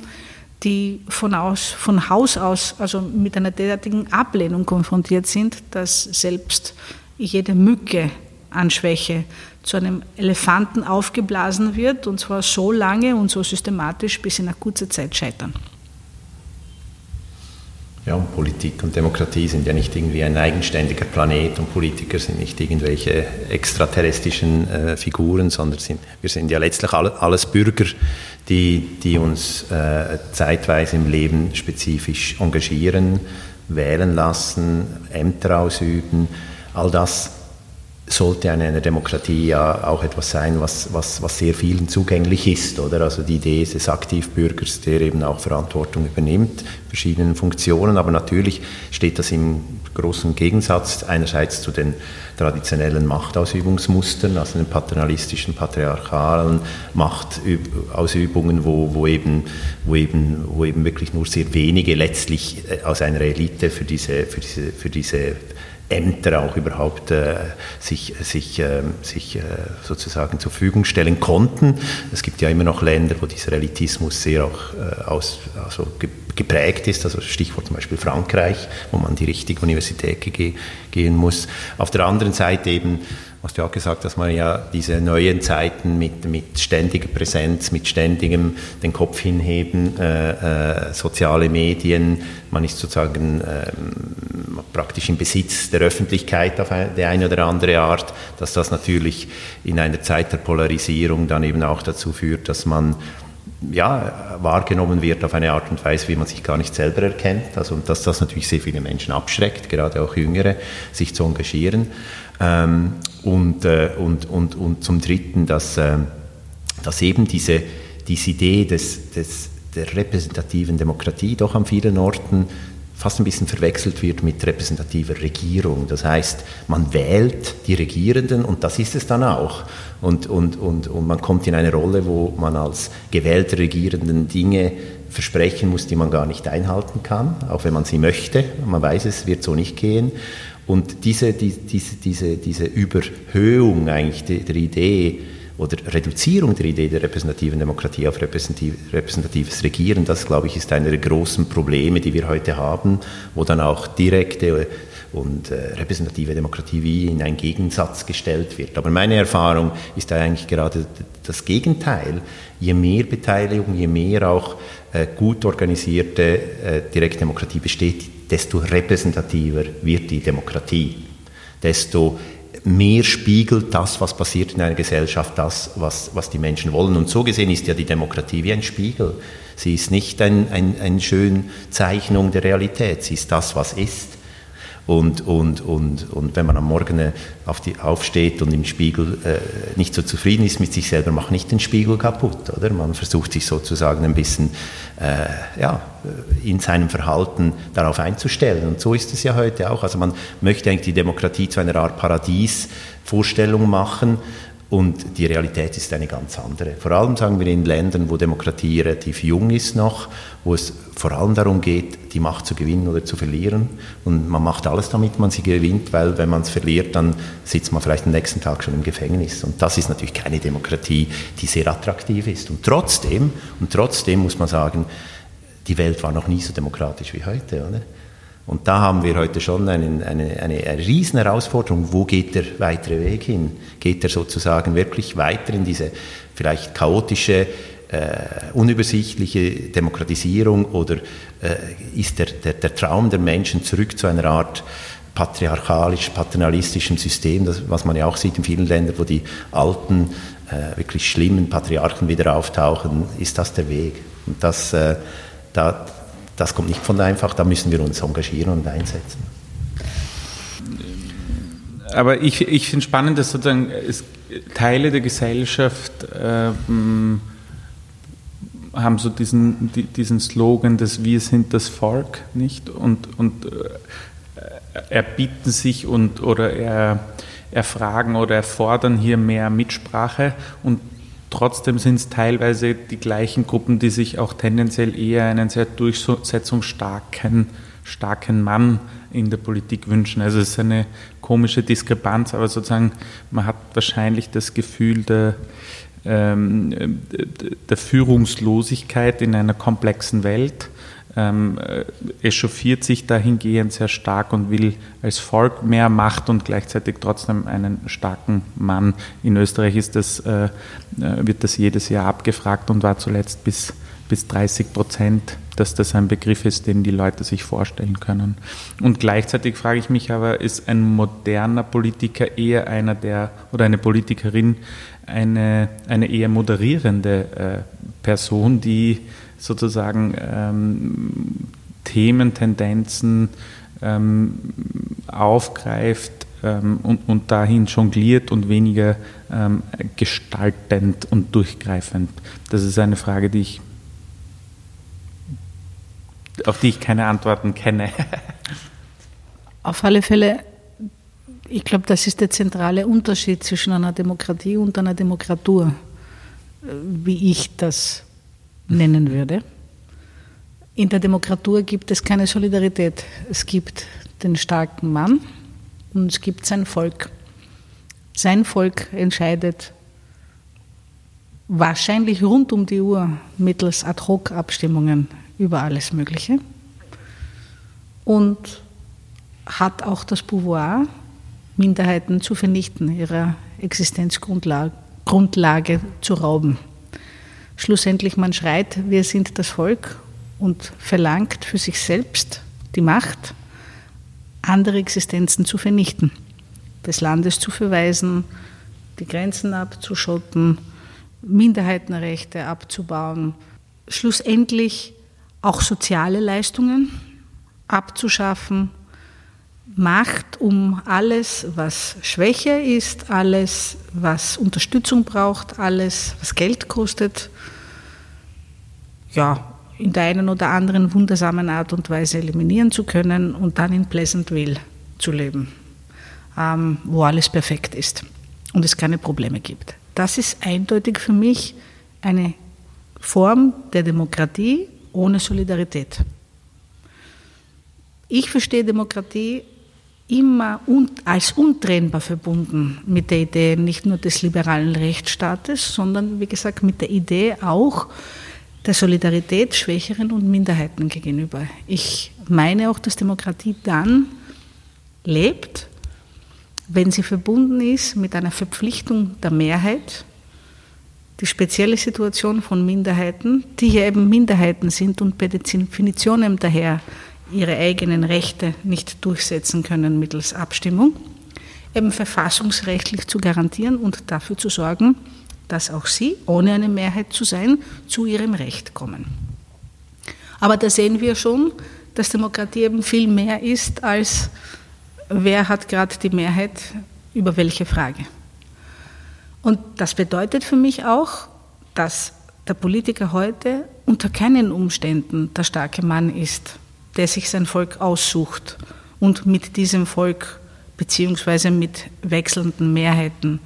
die von, aus, von Haus aus also mit einer derartigen Ablehnung konfrontiert sind, dass selbst jede Mücke an Schwäche zu einem Elefanten aufgeblasen wird, und zwar so lange und so systematisch, bis sie nach kurzer Zeit scheitern. Ja, und Politik und Demokratie sind ja nicht irgendwie ein eigenständiger Planet und Politiker sind nicht irgendwelche extraterrestrischen äh, Figuren, sondern sind, wir sind ja letztlich alle, alles Bürger, die, die uns äh, zeitweise im Leben spezifisch engagieren, wählen lassen, Ämter ausüben. All das sollte eine, eine Demokratie ja auch etwas sein, was, was, was sehr vielen zugänglich ist, oder? Also die Idee des Aktivbürgers, der eben auch Verantwortung übernimmt, verschiedenen Funktionen, aber natürlich steht das im großen Gegensatz einerseits zu den traditionellen Machtausübungsmustern, also den paternalistischen, patriarchalen Machtausübungen, wo, wo, eben, wo, eben, wo eben wirklich nur sehr wenige letztlich äh, aus einer Elite für diese, für diese, für diese Ämter auch überhaupt äh, sich, sich, äh, sich äh, sozusagen zur Verfügung stellen konnten. Es gibt ja immer noch Länder, wo dieser Elitismus sehr auch äh, aus, also geprägt ist, also Stichwort zum Beispiel Frankreich, wo man die richtige Universität ge gehen muss. Auf der anderen Seite eben hast du auch gesagt, dass man ja diese neuen Zeiten mit, mit ständiger Präsenz, mit ständigem den Kopf hinheben, äh, äh, soziale Medien, man ist sozusagen äh, praktisch im Besitz der Öffentlichkeit auf eine, die eine oder andere Art, dass das natürlich in einer Zeit der Polarisierung dann eben auch dazu führt, dass man ja, wahrgenommen wird auf eine Art und Weise, wie man sich gar nicht selber erkennt. Also, dass das natürlich sehr viele Menschen abschreckt, gerade auch Jüngere, sich zu engagieren. Ähm, und, äh, und, und, und zum Dritten, dass, äh, dass eben diese, diese Idee des, des, der repräsentativen Demokratie doch an vielen Orten fast ein bisschen verwechselt wird mit repräsentativer Regierung. Das heißt, man wählt die Regierenden und das ist es dann auch. Und, und, und, und man kommt in eine Rolle, wo man als gewählter Regierenden Dinge versprechen muss, die man gar nicht einhalten kann, auch wenn man sie möchte. Man weiß, es wird so nicht gehen. Und diese, die, diese, diese, diese Überhöhung eigentlich der, der Idee oder Reduzierung der Idee der repräsentativen Demokratie auf repräsentativ, repräsentatives Regieren, das, glaube ich, ist einer der großen Probleme, die wir heute haben, wo dann auch direkte und äh, repräsentative Demokratie wie in einen Gegensatz gestellt wird. Aber meine Erfahrung ist da eigentlich gerade das Gegenteil. Je mehr Beteiligung, je mehr auch äh, gut organisierte äh, Direktdemokratie besteht, desto repräsentativer wird die Demokratie, desto mehr spiegelt das, was passiert in einer Gesellschaft, das, was, was die Menschen wollen. Und so gesehen ist ja die Demokratie wie ein Spiegel. Sie ist nicht eine ein, ein schöne Zeichnung der Realität, sie ist das, was ist. Und, und, und, und wenn man am Morgen äh, auf die, aufsteht und im Spiegel äh, nicht so zufrieden ist mit sich selber, macht nicht den Spiegel kaputt, oder? Man versucht sich sozusagen ein bisschen äh, ja, in seinem Verhalten darauf einzustellen. Und so ist es ja heute auch. Also man möchte eigentlich die Demokratie zu einer Art Paradiesvorstellung machen, und die Realität ist eine ganz andere. Vor allem sagen wir in Ländern, wo Demokratie relativ jung ist noch, wo es vor allem darum geht, die Macht zu gewinnen oder zu verlieren. Und man macht alles, damit man sie gewinnt, weil wenn man es verliert, dann sitzt man vielleicht am nächsten Tag schon im Gefängnis. Und das ist natürlich keine Demokratie, die sehr attraktiv ist. Und trotzdem, und trotzdem muss man sagen, die Welt war noch nie so demokratisch wie heute, oder? Und da haben wir heute schon eine, eine, eine riesen Herausforderung. Wo geht der weitere Weg hin? Geht er sozusagen wirklich weiter in diese vielleicht chaotische, äh, unübersichtliche Demokratisierung oder äh, ist der, der, der Traum der Menschen zurück zu einer Art patriarchalisch, paternalistischem System, das, was man ja auch sieht in vielen Ländern, wo die alten, äh, wirklich schlimmen Patriarchen wieder auftauchen, ist das der Weg. Und das, äh, da, das kommt nicht von einfach, da müssen wir uns engagieren und einsetzen. Aber ich, ich finde spannend, dass sozusagen es, Teile der Gesellschaft ähm, haben so diesen, diesen Slogan, dass wir sind das Volk, nicht? Und, und äh, erbieten sich und oder er, erfragen oder erfordern hier mehr Mitsprache und trotzdem sind es teilweise die gleichen Gruppen, die sich auch tendenziell eher einen sehr durchsetzungsstarken starken Mann in der Politik wünschen. Also es ist eine komische Diskrepanz, aber sozusagen man hat wahrscheinlich das Gefühl der, ähm, der Führungslosigkeit in einer komplexen Welt ähm, äh, echauffiert sich dahingehend sehr stark und will als Volk mehr Macht und gleichzeitig trotzdem einen starken Mann. In Österreich ist das, äh, äh wird das jedes Jahr abgefragt und war zuletzt bis, bis 30 Prozent, dass das ein Begriff ist, den die Leute sich vorstellen können. Und gleichzeitig frage ich mich aber, ist ein moderner Politiker eher einer der oder eine Politikerin eine, eine eher moderierende äh, Person, die sozusagen ähm, Themen, Tendenzen ähm, aufgreift ähm, und, und dahin jongliert und weniger ähm, gestaltend und durchgreifend. Das ist eine Frage, die ich, auf die ich keine Antworten kenne. Auf alle Fälle, ich glaube, das ist der zentrale Unterschied zwischen einer Demokratie und einer Demokratur, wie ich das nennen würde. In der Demokratur gibt es keine Solidarität. Es gibt den starken Mann und es gibt sein Volk. Sein Volk entscheidet wahrscheinlich rund um die Uhr mittels Ad-hoc-Abstimmungen über alles Mögliche und hat auch das Pouvoir, Minderheiten zu vernichten, ihrer Existenzgrundlage Grundlage zu rauben schlussendlich man schreit, wir sind das Volk und verlangt für sich selbst die Macht, andere Existenzen zu vernichten, des Landes zu verweisen, die Grenzen abzuschotten, Minderheitenrechte abzubauen, schlussendlich auch soziale Leistungen abzuschaffen, Macht, um alles, was schwächer ist, alles, was Unterstützung braucht, alles, was Geld kostet, ja, in der einen oder anderen wundersamen Art und Weise eliminieren zu können und dann in Pleasantville zu leben, ähm, wo alles perfekt ist und es keine Probleme gibt. Das ist eindeutig für mich eine Form der Demokratie ohne Solidarität. Ich verstehe Demokratie immer als untrennbar verbunden mit der Idee nicht nur des liberalen Rechtsstaates, sondern wie gesagt mit der Idee auch der Solidarität Schwächeren und Minderheiten gegenüber. Ich meine auch, dass Demokratie dann lebt, wenn sie verbunden ist mit einer Verpflichtung der Mehrheit, die spezielle Situation von Minderheiten, die ja eben Minderheiten sind und per Definition daher ihre eigenen Rechte nicht durchsetzen können mittels Abstimmung, eben verfassungsrechtlich zu garantieren und dafür zu sorgen, dass auch sie, ohne eine Mehrheit zu sein, zu ihrem Recht kommen. Aber da sehen wir schon, dass Demokratie eben viel mehr ist als wer hat gerade die Mehrheit über welche Frage. Und das bedeutet für mich auch, dass der Politiker heute unter keinen Umständen der starke Mann ist, der sich sein Volk aussucht und mit diesem Volk beziehungsweise mit wechselnden Mehrheiten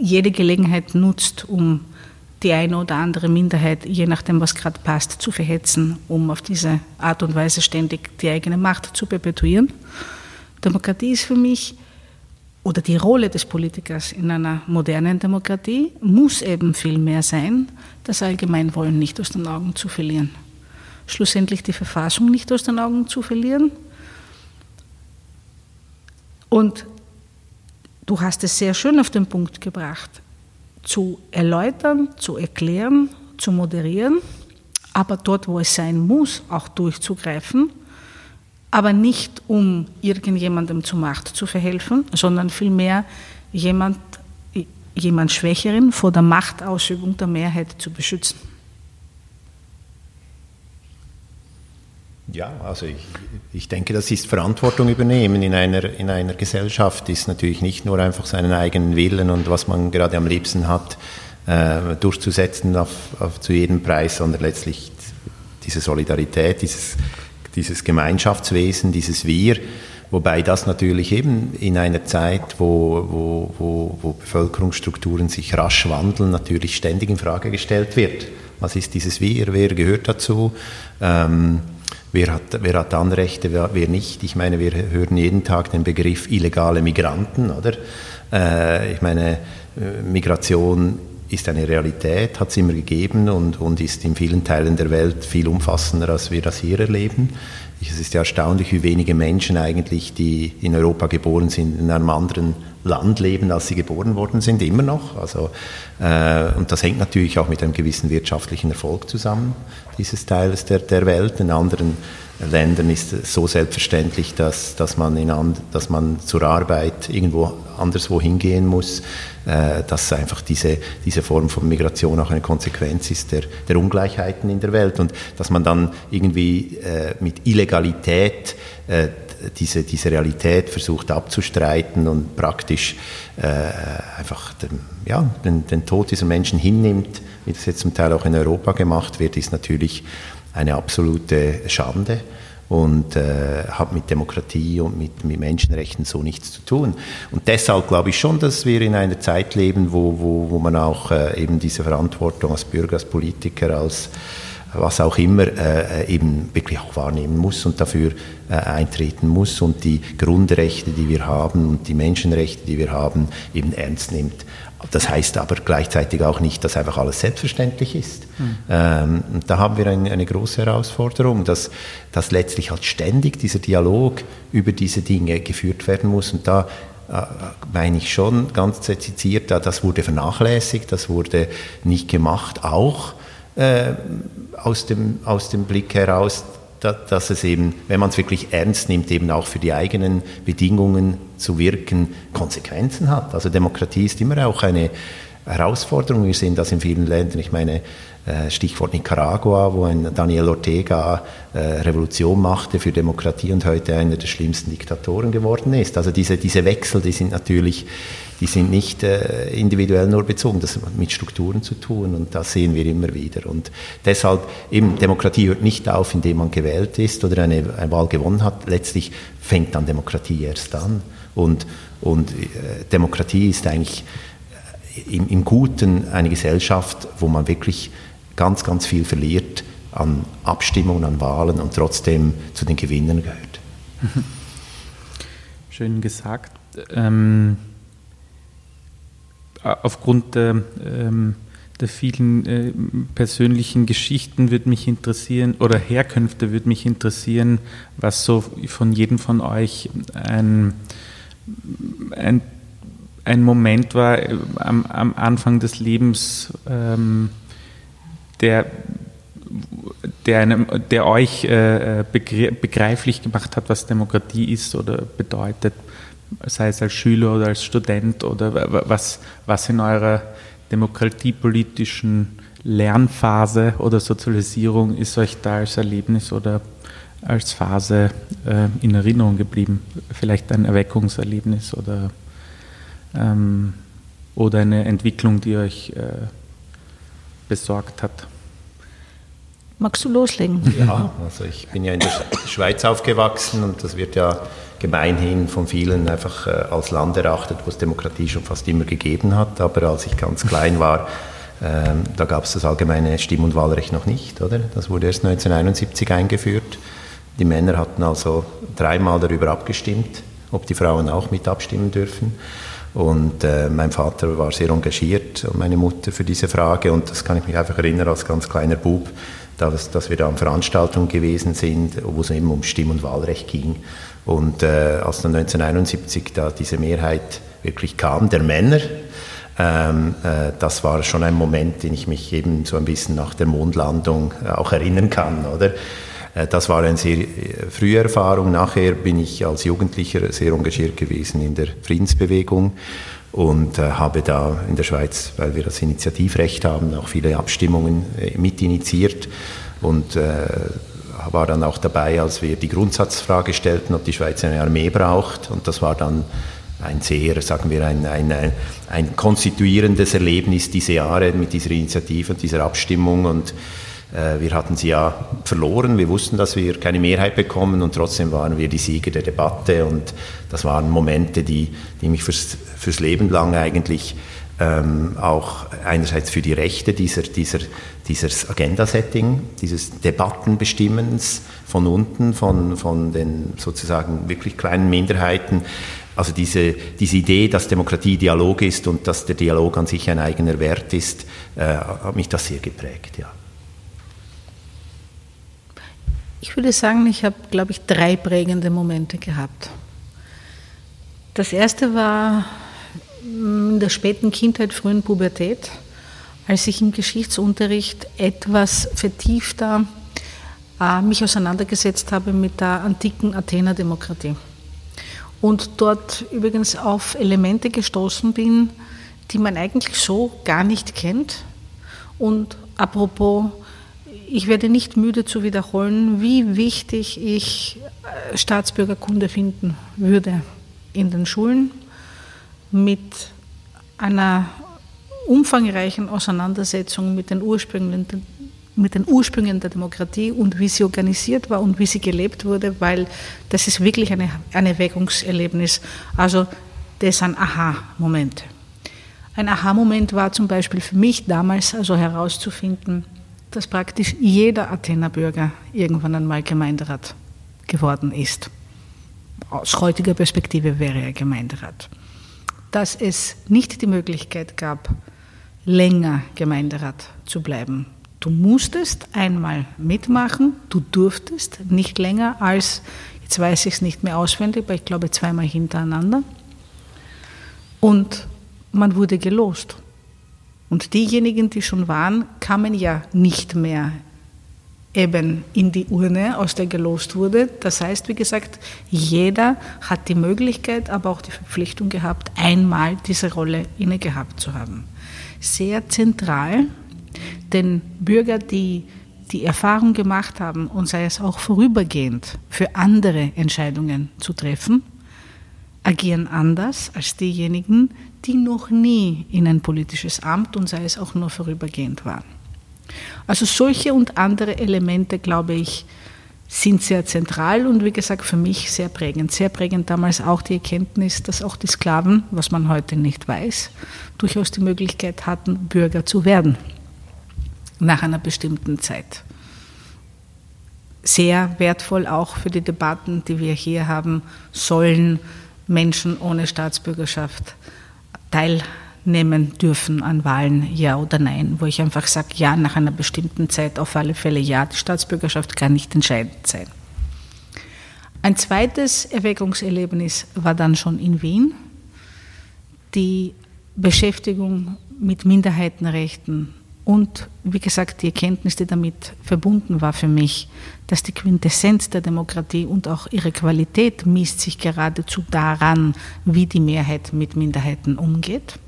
jede Gelegenheit nutzt, um die eine oder andere Minderheit, je nachdem, was gerade passt, zu verhetzen, um auf diese Art und Weise ständig die eigene Macht zu perpetuieren. Demokratie ist für mich, oder die Rolle des Politikers in einer modernen Demokratie muss eben viel mehr sein, das Allgemeinwollen nicht aus den Augen zu verlieren. Schlussendlich die Verfassung nicht aus den Augen zu verlieren. Und du hast es sehr schön auf den Punkt gebracht, zu erläutern, zu erklären, zu moderieren, aber dort, wo es sein muss, auch durchzugreifen, aber nicht um irgendjemandem zur Macht zu verhelfen, sondern vielmehr jemand, jemand Schwächeren vor der Machtausübung der Mehrheit zu beschützen. Ja, also ich, ich denke, das ist Verantwortung übernehmen in einer, in einer Gesellschaft, ist natürlich nicht nur einfach seinen eigenen Willen und was man gerade am liebsten hat, äh, durchzusetzen auf, auf, zu jedem Preis, sondern letztlich diese Solidarität, dieses, dieses Gemeinschaftswesen, dieses Wir, wobei das natürlich eben in einer Zeit, wo, wo, wo, wo Bevölkerungsstrukturen sich rasch wandeln, natürlich ständig in Frage gestellt wird. Was ist dieses Wir? Wer gehört dazu? Ähm, Wer hat, wer hat Anrechte, wer, wer, nicht? Ich meine, wir hören jeden Tag den Begriff illegale Migranten, oder? Äh, ich meine, äh, Migration ist eine Realität, hat es immer gegeben und, und ist in vielen Teilen der Welt viel umfassender, als wir das hier erleben. Es ist ja erstaunlich, wie wenige Menschen eigentlich, die in Europa geboren sind, in einem anderen Land leben, als sie geboren worden sind, immer noch. Also, äh, und das hängt natürlich auch mit einem gewissen wirtschaftlichen Erfolg zusammen, dieses Teils der, der Welt. In anderen Ländern ist es so selbstverständlich, dass, dass, man in, dass man zur Arbeit irgendwo anderswo hingehen muss, äh, dass einfach diese, diese Form von Migration auch eine Konsequenz ist der, der Ungleichheiten in der Welt und dass man dann irgendwie äh, mit Illegalität äh, diese, diese Realität versucht abzustreiten und praktisch äh, einfach den, ja, den, den Tod dieser Menschen hinnimmt, wie das jetzt zum Teil auch in Europa gemacht wird, ist natürlich eine absolute Schande und äh, hat mit Demokratie und mit, mit, Menschenrechten so nichts zu tun. Und deshalb glaube ich schon, dass wir in einer Zeit leben, wo, wo, wo man auch äh, eben diese Verantwortung als Bürger, als Politiker, als was auch immer äh, eben wirklich auch wahrnehmen muss und dafür äh, eintreten muss und die Grundrechte, die wir haben und die Menschenrechte, die wir haben, eben ernst nimmt. Das heißt aber gleichzeitig auch nicht, dass einfach alles selbstverständlich ist. Mhm. Ähm, da haben wir eine, eine, große Herausforderung, dass, dass letztlich halt ständig dieser Dialog über diese Dinge geführt werden muss. Und da äh, meine ich schon ganz zitiert, das wurde vernachlässigt, das wurde nicht gemacht, auch äh, aus, dem, aus dem Blick heraus, dass es eben, wenn man es wirklich ernst nimmt, eben auch für die eigenen Bedingungen zu wirken, Konsequenzen hat. Also Demokratie ist immer auch eine Herausforderung. Wir sehen das in vielen Ländern. Ich meine, äh, Stichwort Nicaragua, wo ein Daniel Ortega äh, Revolution machte für Demokratie und heute einer der schlimmsten Diktatoren geworden ist. Also diese, diese Wechsel, die sind natürlich, die sind nicht äh, individuell nur bezogen, das hat mit Strukturen zu tun und das sehen wir immer wieder. Und deshalb eben Demokratie hört nicht auf, indem man gewählt ist oder eine, eine Wahl gewonnen hat. Letztlich fängt dann Demokratie erst an. Und, und Demokratie ist eigentlich im, im Guten eine Gesellschaft, wo man wirklich ganz, ganz viel verliert an Abstimmungen, an Wahlen und trotzdem zu den Gewinnern gehört. Schön gesagt. Ähm, aufgrund der, ähm, der vielen äh, persönlichen Geschichten würde mich interessieren, oder Herkünfte würde mich interessieren, was so von jedem von euch ein, ein, ein Moment war äh, am, am Anfang des Lebens, ähm, der, der, einem, der euch äh, begreiflich gemacht hat, was Demokratie ist oder bedeutet, sei es als Schüler oder als Student oder was, was in eurer demokratiepolitischen Lernphase oder Sozialisierung ist euch da als Erlebnis oder als Phase äh, in Erinnerung geblieben? Vielleicht ein Erweckungserlebnis oder, ähm, oder eine Entwicklung, die euch äh, besorgt hat. Magst du loslegen? Ja, also ich bin ja in der Schweiz aufgewachsen und das wird ja gemeinhin von vielen einfach äh, als Land erachtet, wo es Demokratie schon fast immer gegeben hat. Aber als ich ganz klein war, äh, da gab es das allgemeine Stimm- und Wahlrecht noch nicht, oder? Das wurde erst 1971 eingeführt. Die Männer hatten also dreimal darüber abgestimmt, ob die Frauen auch mit abstimmen dürfen. Und äh, mein Vater war sehr engagiert und meine Mutter für diese Frage. Und das kann ich mich einfach erinnern als ganz kleiner Bub, dass, dass wir da an Veranstaltungen gewesen sind, wo es eben um Stimm- und Wahlrecht ging. Und äh, als dann 1971 da diese Mehrheit wirklich kam, der Männer, ähm, äh, das war schon ein Moment, den ich mich eben so ein bisschen nach der Mondlandung äh, auch erinnern kann, oder? Äh, das war eine sehr äh, frühe Erfahrung. Nachher bin ich als Jugendlicher sehr engagiert gewesen in der Friedensbewegung und habe da in der Schweiz, weil wir das Initiativrecht haben, auch viele Abstimmungen äh, mitinitiiert und war dann auch dabei, als wir die Grundsatzfrage stellten, ob die Schweiz eine Armee braucht. Und das war dann ein sehr, sagen wir, ein, ein, ein konstituierendes Erlebnis diese Jahre mit dieser Initiative und dieser Abstimmung. Und äh, wir hatten sie ja verloren, wir wussten, dass wir keine Mehrheit bekommen. Und trotzdem waren wir die Sieger der Debatte. Und das waren Momente, die, die mich fürs, fürs Leben lang eigentlich ähm, auch einerseits für die Rechte dieser, dieser, dieses Agenda-Setting, dieses Debattenbestimmens von unten, von, von den sozusagen wirklich kleinen Minderheiten, also diese, diese Idee, dass Demokratie Dialog ist und dass der Dialog an sich ein eigener Wert ist, äh, hat mich das sehr geprägt, ja. Ich würde sagen, ich habe, glaube ich, drei prägende Momente gehabt. Das erste war in der späten Kindheit, frühen Pubertät, als ich im Geschichtsunterricht etwas vertiefter äh, mich auseinandergesetzt habe mit der antiken Athener Demokratie. Und dort übrigens auf Elemente gestoßen bin, die man eigentlich so gar nicht kennt. Und apropos ich werde nicht müde zu wiederholen, wie wichtig ich äh, Staatsbürgerkunde finden würde in den Schulen mit einer umfangreichen Auseinandersetzung mit den Ursprüngen, mit den Ursprüngen der Demokratie und wie sie organisiert war und wie sie gelebt wurde, weil das ist wirklich eine, ein Erweckungserlebnis. Also das sind Aha-Momente. Ein Aha-Moment war zum Beispiel für mich damals also herauszufinden, dass praktisch jeder Athener Bürger irgendwann einmal Gemeinderat geworden ist. Aus heutiger Perspektive wäre er Gemeinderat. Dass es nicht die Möglichkeit gab, länger Gemeinderat zu bleiben. Du musstest einmal mitmachen, du durftest nicht länger als, jetzt weiß ich es nicht mehr auswendig, aber ich glaube zweimal hintereinander. Und man wurde gelost. Und diejenigen, die schon waren, kamen ja nicht mehr eben in die Urne, aus der gelost wurde. Das heißt, wie gesagt, jeder hat die Möglichkeit, aber auch die Verpflichtung gehabt, einmal diese Rolle inne gehabt zu haben. Sehr zentral, denn Bürger, die die Erfahrung gemacht haben und sei es auch vorübergehend für andere Entscheidungen zu treffen, agieren anders als diejenigen, die noch nie in ein politisches Amt und sei es auch nur vorübergehend waren. Also solche und andere Elemente, glaube ich, sind sehr zentral und wie gesagt für mich sehr prägend. Sehr prägend damals auch die Erkenntnis, dass auch die Sklaven, was man heute nicht weiß, durchaus die Möglichkeit hatten, Bürger zu werden nach einer bestimmten Zeit. Sehr wertvoll auch für die Debatten, die wir hier haben, sollen Menschen ohne Staatsbürgerschaft teilnehmen dürfen an Wahlen, ja oder nein, wo ich einfach sage, ja, nach einer bestimmten Zeit auf alle Fälle ja, die Staatsbürgerschaft kann nicht entscheidend sein. Ein zweites Erweckungserlebnis war dann schon in Wien, die Beschäftigung mit Minderheitenrechten und wie gesagt, die Erkenntnis, die damit verbunden war für mich, dass die Quintessenz der Demokratie und auch ihre Qualität misst sich geradezu daran, wie die Mehrheit mit Minderheiten umgeht.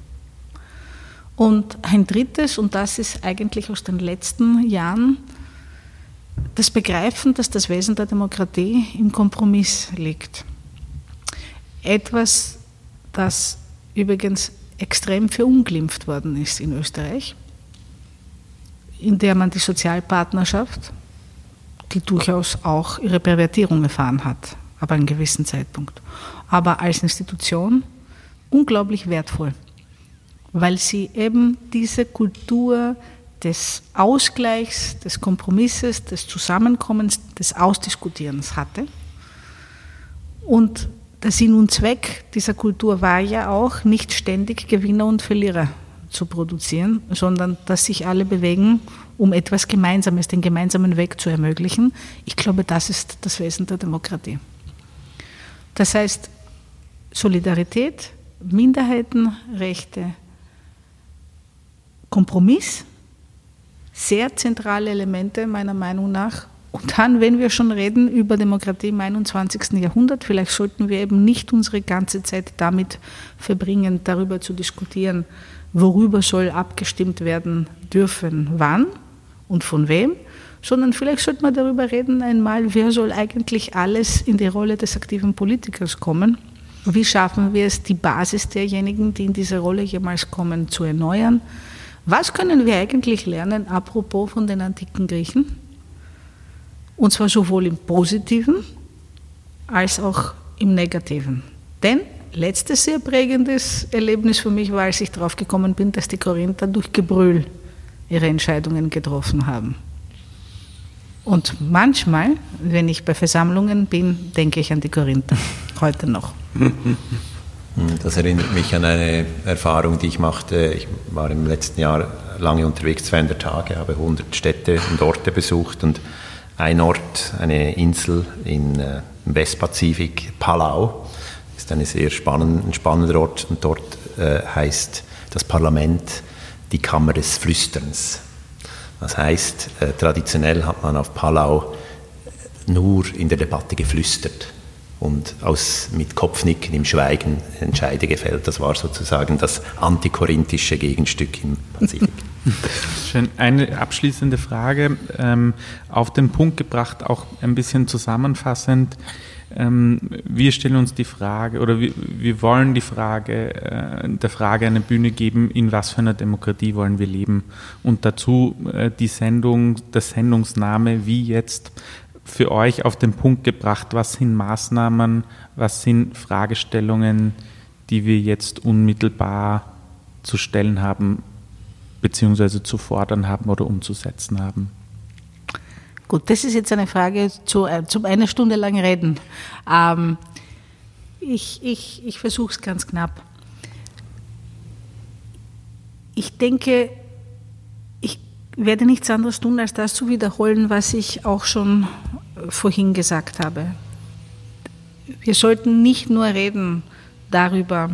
Und ein drittes, und das ist eigentlich aus den letzten Jahren, das Begreifen, dass das Wesen der Demokratie im Kompromiss liegt. Etwas, das übrigens extrem verunglimpft worden ist in Österreich in der man die Sozialpartnerschaft, die durchaus auch ihre Pervertierung erfahren hat, aber einen gewissen Zeitpunkt, aber als Institution unglaublich wertvoll, weil sie eben diese Kultur des Ausgleichs, des Kompromisses, des Zusammenkommens, des Ausdiskutierens hatte und der Sinn und Zweck dieser Kultur war ja auch, nicht ständig Gewinner und Verlierer zu produzieren, sondern dass sich alle bewegen, um etwas Gemeinsames, den gemeinsamen Weg zu ermöglichen. Ich glaube, das ist das Wesen der Demokratie. Das heißt, Solidarität, Minderheitenrechte, Kompromiss, sehr zentrale Elemente meiner Meinung nach und dann, wenn wir schon reden über Demokratie im 21. Jahrhundert, vielleicht sollten wir eben nicht unsere ganze Zeit damit verbringen, darüber zu diskutieren, worüber soll abgestimmt werden dürfen, wann und von wem, sondern vielleicht sollte man darüber reden einmal, wer soll eigentlich alles in die Rolle des aktiven Politikers kommen. Wie schaffen wir es, die Basis derjenigen, die in diese Rolle jemals kommen, zu erneuern? Was können wir eigentlich lernen, apropos von den antiken Griechen? Und zwar sowohl im positiven als auch im negativen. Denn letztes sehr prägendes Erlebnis für mich war, als ich darauf gekommen bin, dass die Korinther durch Gebrüll ihre Entscheidungen getroffen haben. Und manchmal, wenn ich bei Versammlungen bin, denke ich an die Korinther, heute noch. Das erinnert mich an eine Erfahrung, die ich machte. Ich war im letzten Jahr lange unterwegs, 200 Tage, habe 100 Städte und Orte besucht und ein Ort, eine Insel in, äh, im Westpazifik, Palau, ist eine sehr spannend, ein spannender Ort und dort äh, heißt das Parlament die Kammer des Flüsterns. Das heißt, äh, traditionell hat man auf Palau nur in der Debatte geflüstert und aus, mit Kopfnicken im Schweigen Entscheide gefällt. Das war sozusagen das antikorinthische Gegenstück im Pazifik. Schön. Eine abschließende Frage, ähm, auf den Punkt gebracht, auch ein bisschen zusammenfassend. Ähm, wir stellen uns die Frage oder wir, wir wollen die Frage, äh, der Frage eine Bühne geben, in was für einer Demokratie wollen wir leben. Und dazu äh, die Sendung, der Sendungsname, wie jetzt für euch auf den Punkt gebracht, was sind Maßnahmen, was sind Fragestellungen, die wir jetzt unmittelbar zu stellen haben, beziehungsweise zu fordern haben oder umzusetzen haben? Gut, das ist jetzt eine Frage zu, äh, zum eine Stunde lang reden. Ähm, ich ich, ich versuche es ganz knapp. Ich denke, werde nichts anderes tun, als das zu wiederholen, was ich auch schon vorhin gesagt habe. Wir sollten nicht nur reden darüber,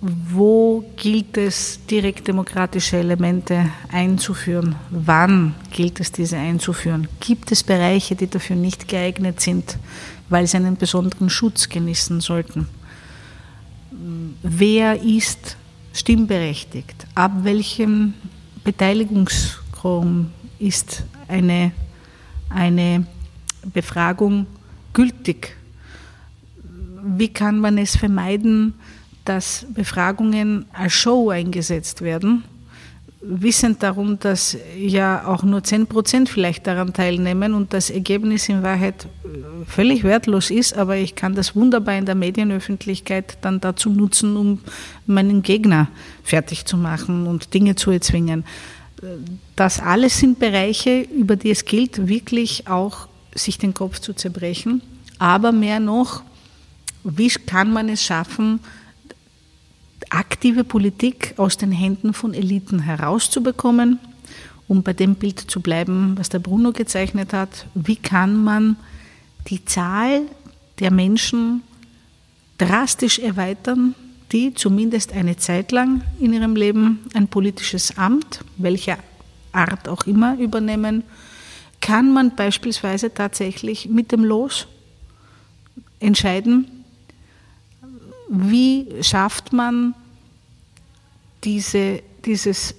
wo gilt es, direkt demokratische Elemente einzuführen? Wann gilt es, diese einzuführen? Gibt es Bereiche, die dafür nicht geeignet sind, weil sie einen besonderen Schutz genießen sollten? Wer ist stimmberechtigt? Ab welchem Beteiligungsgrund ist eine, eine Befragung gültig? Wie kann man es vermeiden, dass Befragungen als Show eingesetzt werden, wissend darum, dass ja auch nur 10 Prozent vielleicht daran teilnehmen und das Ergebnis in Wahrheit völlig wertlos ist, aber ich kann das wunderbar in der Medienöffentlichkeit dann dazu nutzen, um meinen Gegner fertig zu machen und Dinge zu erzwingen. Das alles sind Bereiche, über die es gilt, wirklich auch sich den Kopf zu zerbrechen. Aber mehr noch, wie kann man es schaffen, aktive Politik aus den Händen von Eliten herauszubekommen, um bei dem Bild zu bleiben, was der Bruno gezeichnet hat. Wie kann man die Zahl der Menschen drastisch erweitern, die zumindest eine Zeit lang in ihrem Leben ein politisches Amt, welcher Art auch immer, übernehmen, kann man beispielsweise tatsächlich mit dem Los entscheiden, wie schafft man diese, dieses,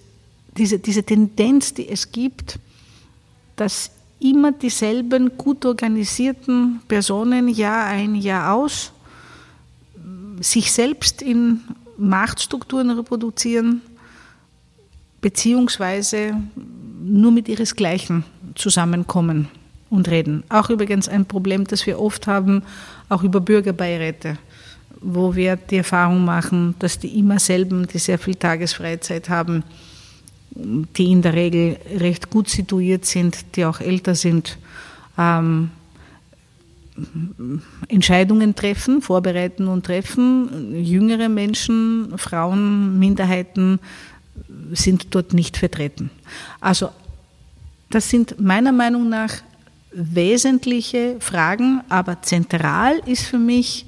diese, diese Tendenz, die es gibt, dass immer dieselben gut organisierten Personen Jahr ein, Jahr aus sich selbst in Machtstrukturen reproduzieren, beziehungsweise nur mit ihresgleichen zusammenkommen und reden. Auch übrigens ein Problem, das wir oft haben, auch über Bürgerbeiräte wo wir die Erfahrung machen, dass die immer selben, die sehr viel Tagesfreizeit haben, die in der Regel recht gut situiert sind, die auch älter sind, ähm, Entscheidungen treffen, vorbereiten und treffen. Jüngere Menschen, Frauen, Minderheiten sind dort nicht vertreten. Also das sind meiner Meinung nach wesentliche Fragen, aber zentral ist für mich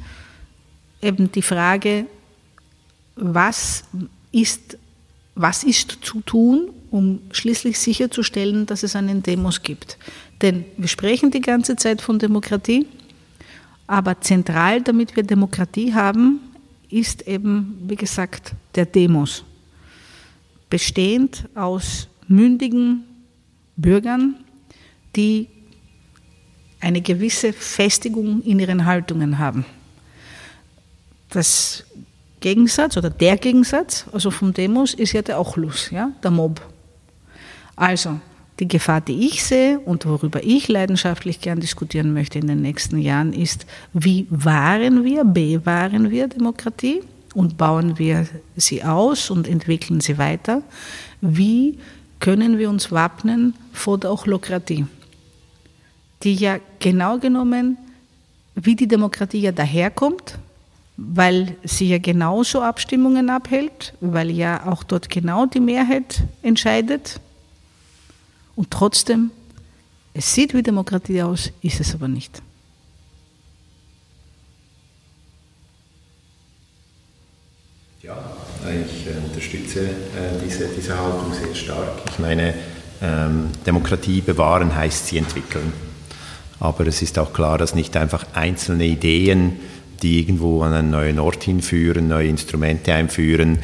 eben die Frage, was ist, was ist zu tun, um schließlich sicherzustellen, dass es einen Demos gibt. Denn wir sprechen die ganze Zeit von Demokratie, aber zentral, damit wir Demokratie haben, ist eben, wie gesagt, der Demos. Bestehend aus mündigen Bürgern, die eine gewisse Festigung in ihren Haltungen haben. Das Gegensatz oder der Gegensatz, also vom Demos, ist ja der Ochlus, ja, der Mob. Also, die Gefahr, die ich sehe und worüber ich leidenschaftlich gern diskutieren möchte in den nächsten Jahren, ist, wie wahren wir, bewahren wir Demokratie und bauen wir sie aus und entwickeln sie weiter? Wie können wir uns wappnen vor der Ochlokratie, die ja genau genommen, wie die Demokratie ja daherkommt, weil sie ja genauso Abstimmungen abhält, weil ja auch dort genau die Mehrheit entscheidet und trotzdem, es sieht wie Demokratie aus, ist es aber nicht. Ja, ich äh, unterstütze äh, diese, diese Haltung sehr stark. Ich meine, ähm, Demokratie bewahren heißt sie entwickeln. Aber es ist auch klar, dass nicht einfach einzelne Ideen, die irgendwo an einen neuen Ort hinführen, neue Instrumente einführen,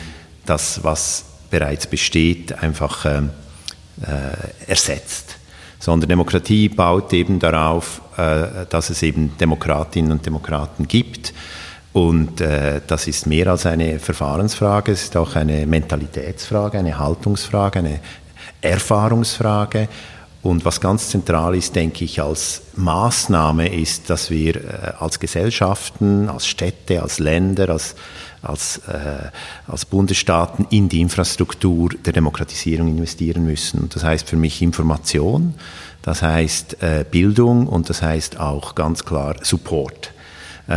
das, was bereits besteht, einfach ähm, äh, ersetzt. Sondern Demokratie baut eben darauf, äh, dass es eben Demokratinnen und Demokraten gibt. Und äh, das ist mehr als eine Verfahrensfrage, es ist auch eine Mentalitätsfrage, eine Haltungsfrage, eine Erfahrungsfrage. Und was ganz zentral ist, denke ich, als Maßnahme ist, dass wir äh, als Gesellschaften, als Städte, als Länder, als als, äh, als Bundesstaaten in die Infrastruktur der Demokratisierung investieren müssen. Und das heißt für mich Information, das heißt äh, Bildung und das heißt auch ganz klar Support. Äh,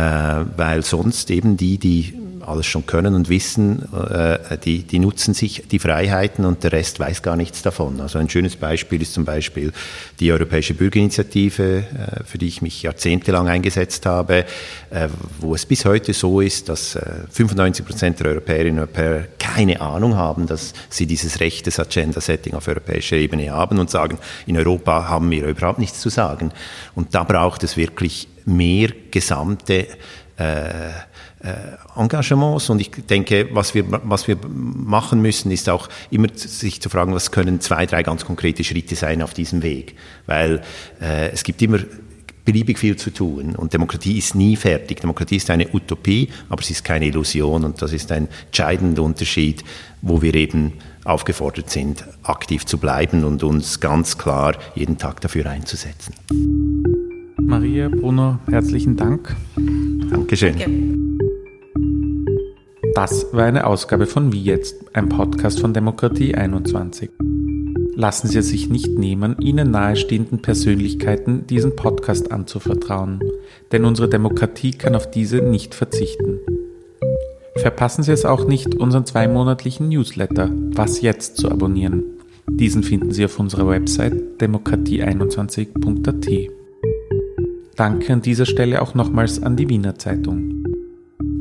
weil sonst eben die, die alles schon können und wissen, äh, die, die nutzen sich die Freiheiten und der Rest weiß gar nichts davon. Also ein schönes Beispiel ist zum Beispiel die Europäische Bürgerinitiative, äh, für die ich mich jahrzehntelang eingesetzt habe, äh, wo es bis heute so ist, dass 95 Prozent der Europäerinnen und Europäer keine Ahnung haben, dass sie dieses Recht des Agenda-Setting auf europäischer Ebene haben und sagen, in Europa haben wir überhaupt nichts zu sagen. Und da braucht es wirklich mehr gesamte äh, äh, Engagements. Und ich denke, was wir, was wir machen müssen, ist auch immer sich zu fragen, was können zwei, drei ganz konkrete Schritte sein auf diesem Weg. Weil äh, es gibt immer beliebig viel zu tun. Und Demokratie ist nie fertig. Demokratie ist eine Utopie, aber sie ist keine Illusion. Und das ist ein entscheidender Unterschied, wo wir eben aufgefordert sind, aktiv zu bleiben und uns ganz klar jeden Tag dafür einzusetzen. Maria, Bruno, herzlichen Dank. Dankeschön. Danke. Das war eine Ausgabe von Wie jetzt, ein Podcast von Demokratie 21. Lassen Sie es sich nicht nehmen, Ihnen nahestehenden Persönlichkeiten diesen Podcast anzuvertrauen, denn unsere Demokratie kann auf diese nicht verzichten. Verpassen Sie es auch nicht, unseren zweimonatlichen Newsletter Was jetzt zu abonnieren. Diesen finden Sie auf unserer Website demokratie21.at. Danke an dieser Stelle auch nochmals an die Wiener Zeitung.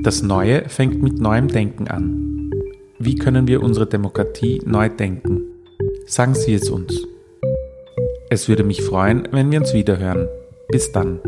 Das Neue fängt mit neuem Denken an. Wie können wir unsere Demokratie neu denken? Sagen Sie es uns. Es würde mich freuen, wenn wir uns wiederhören. Bis dann.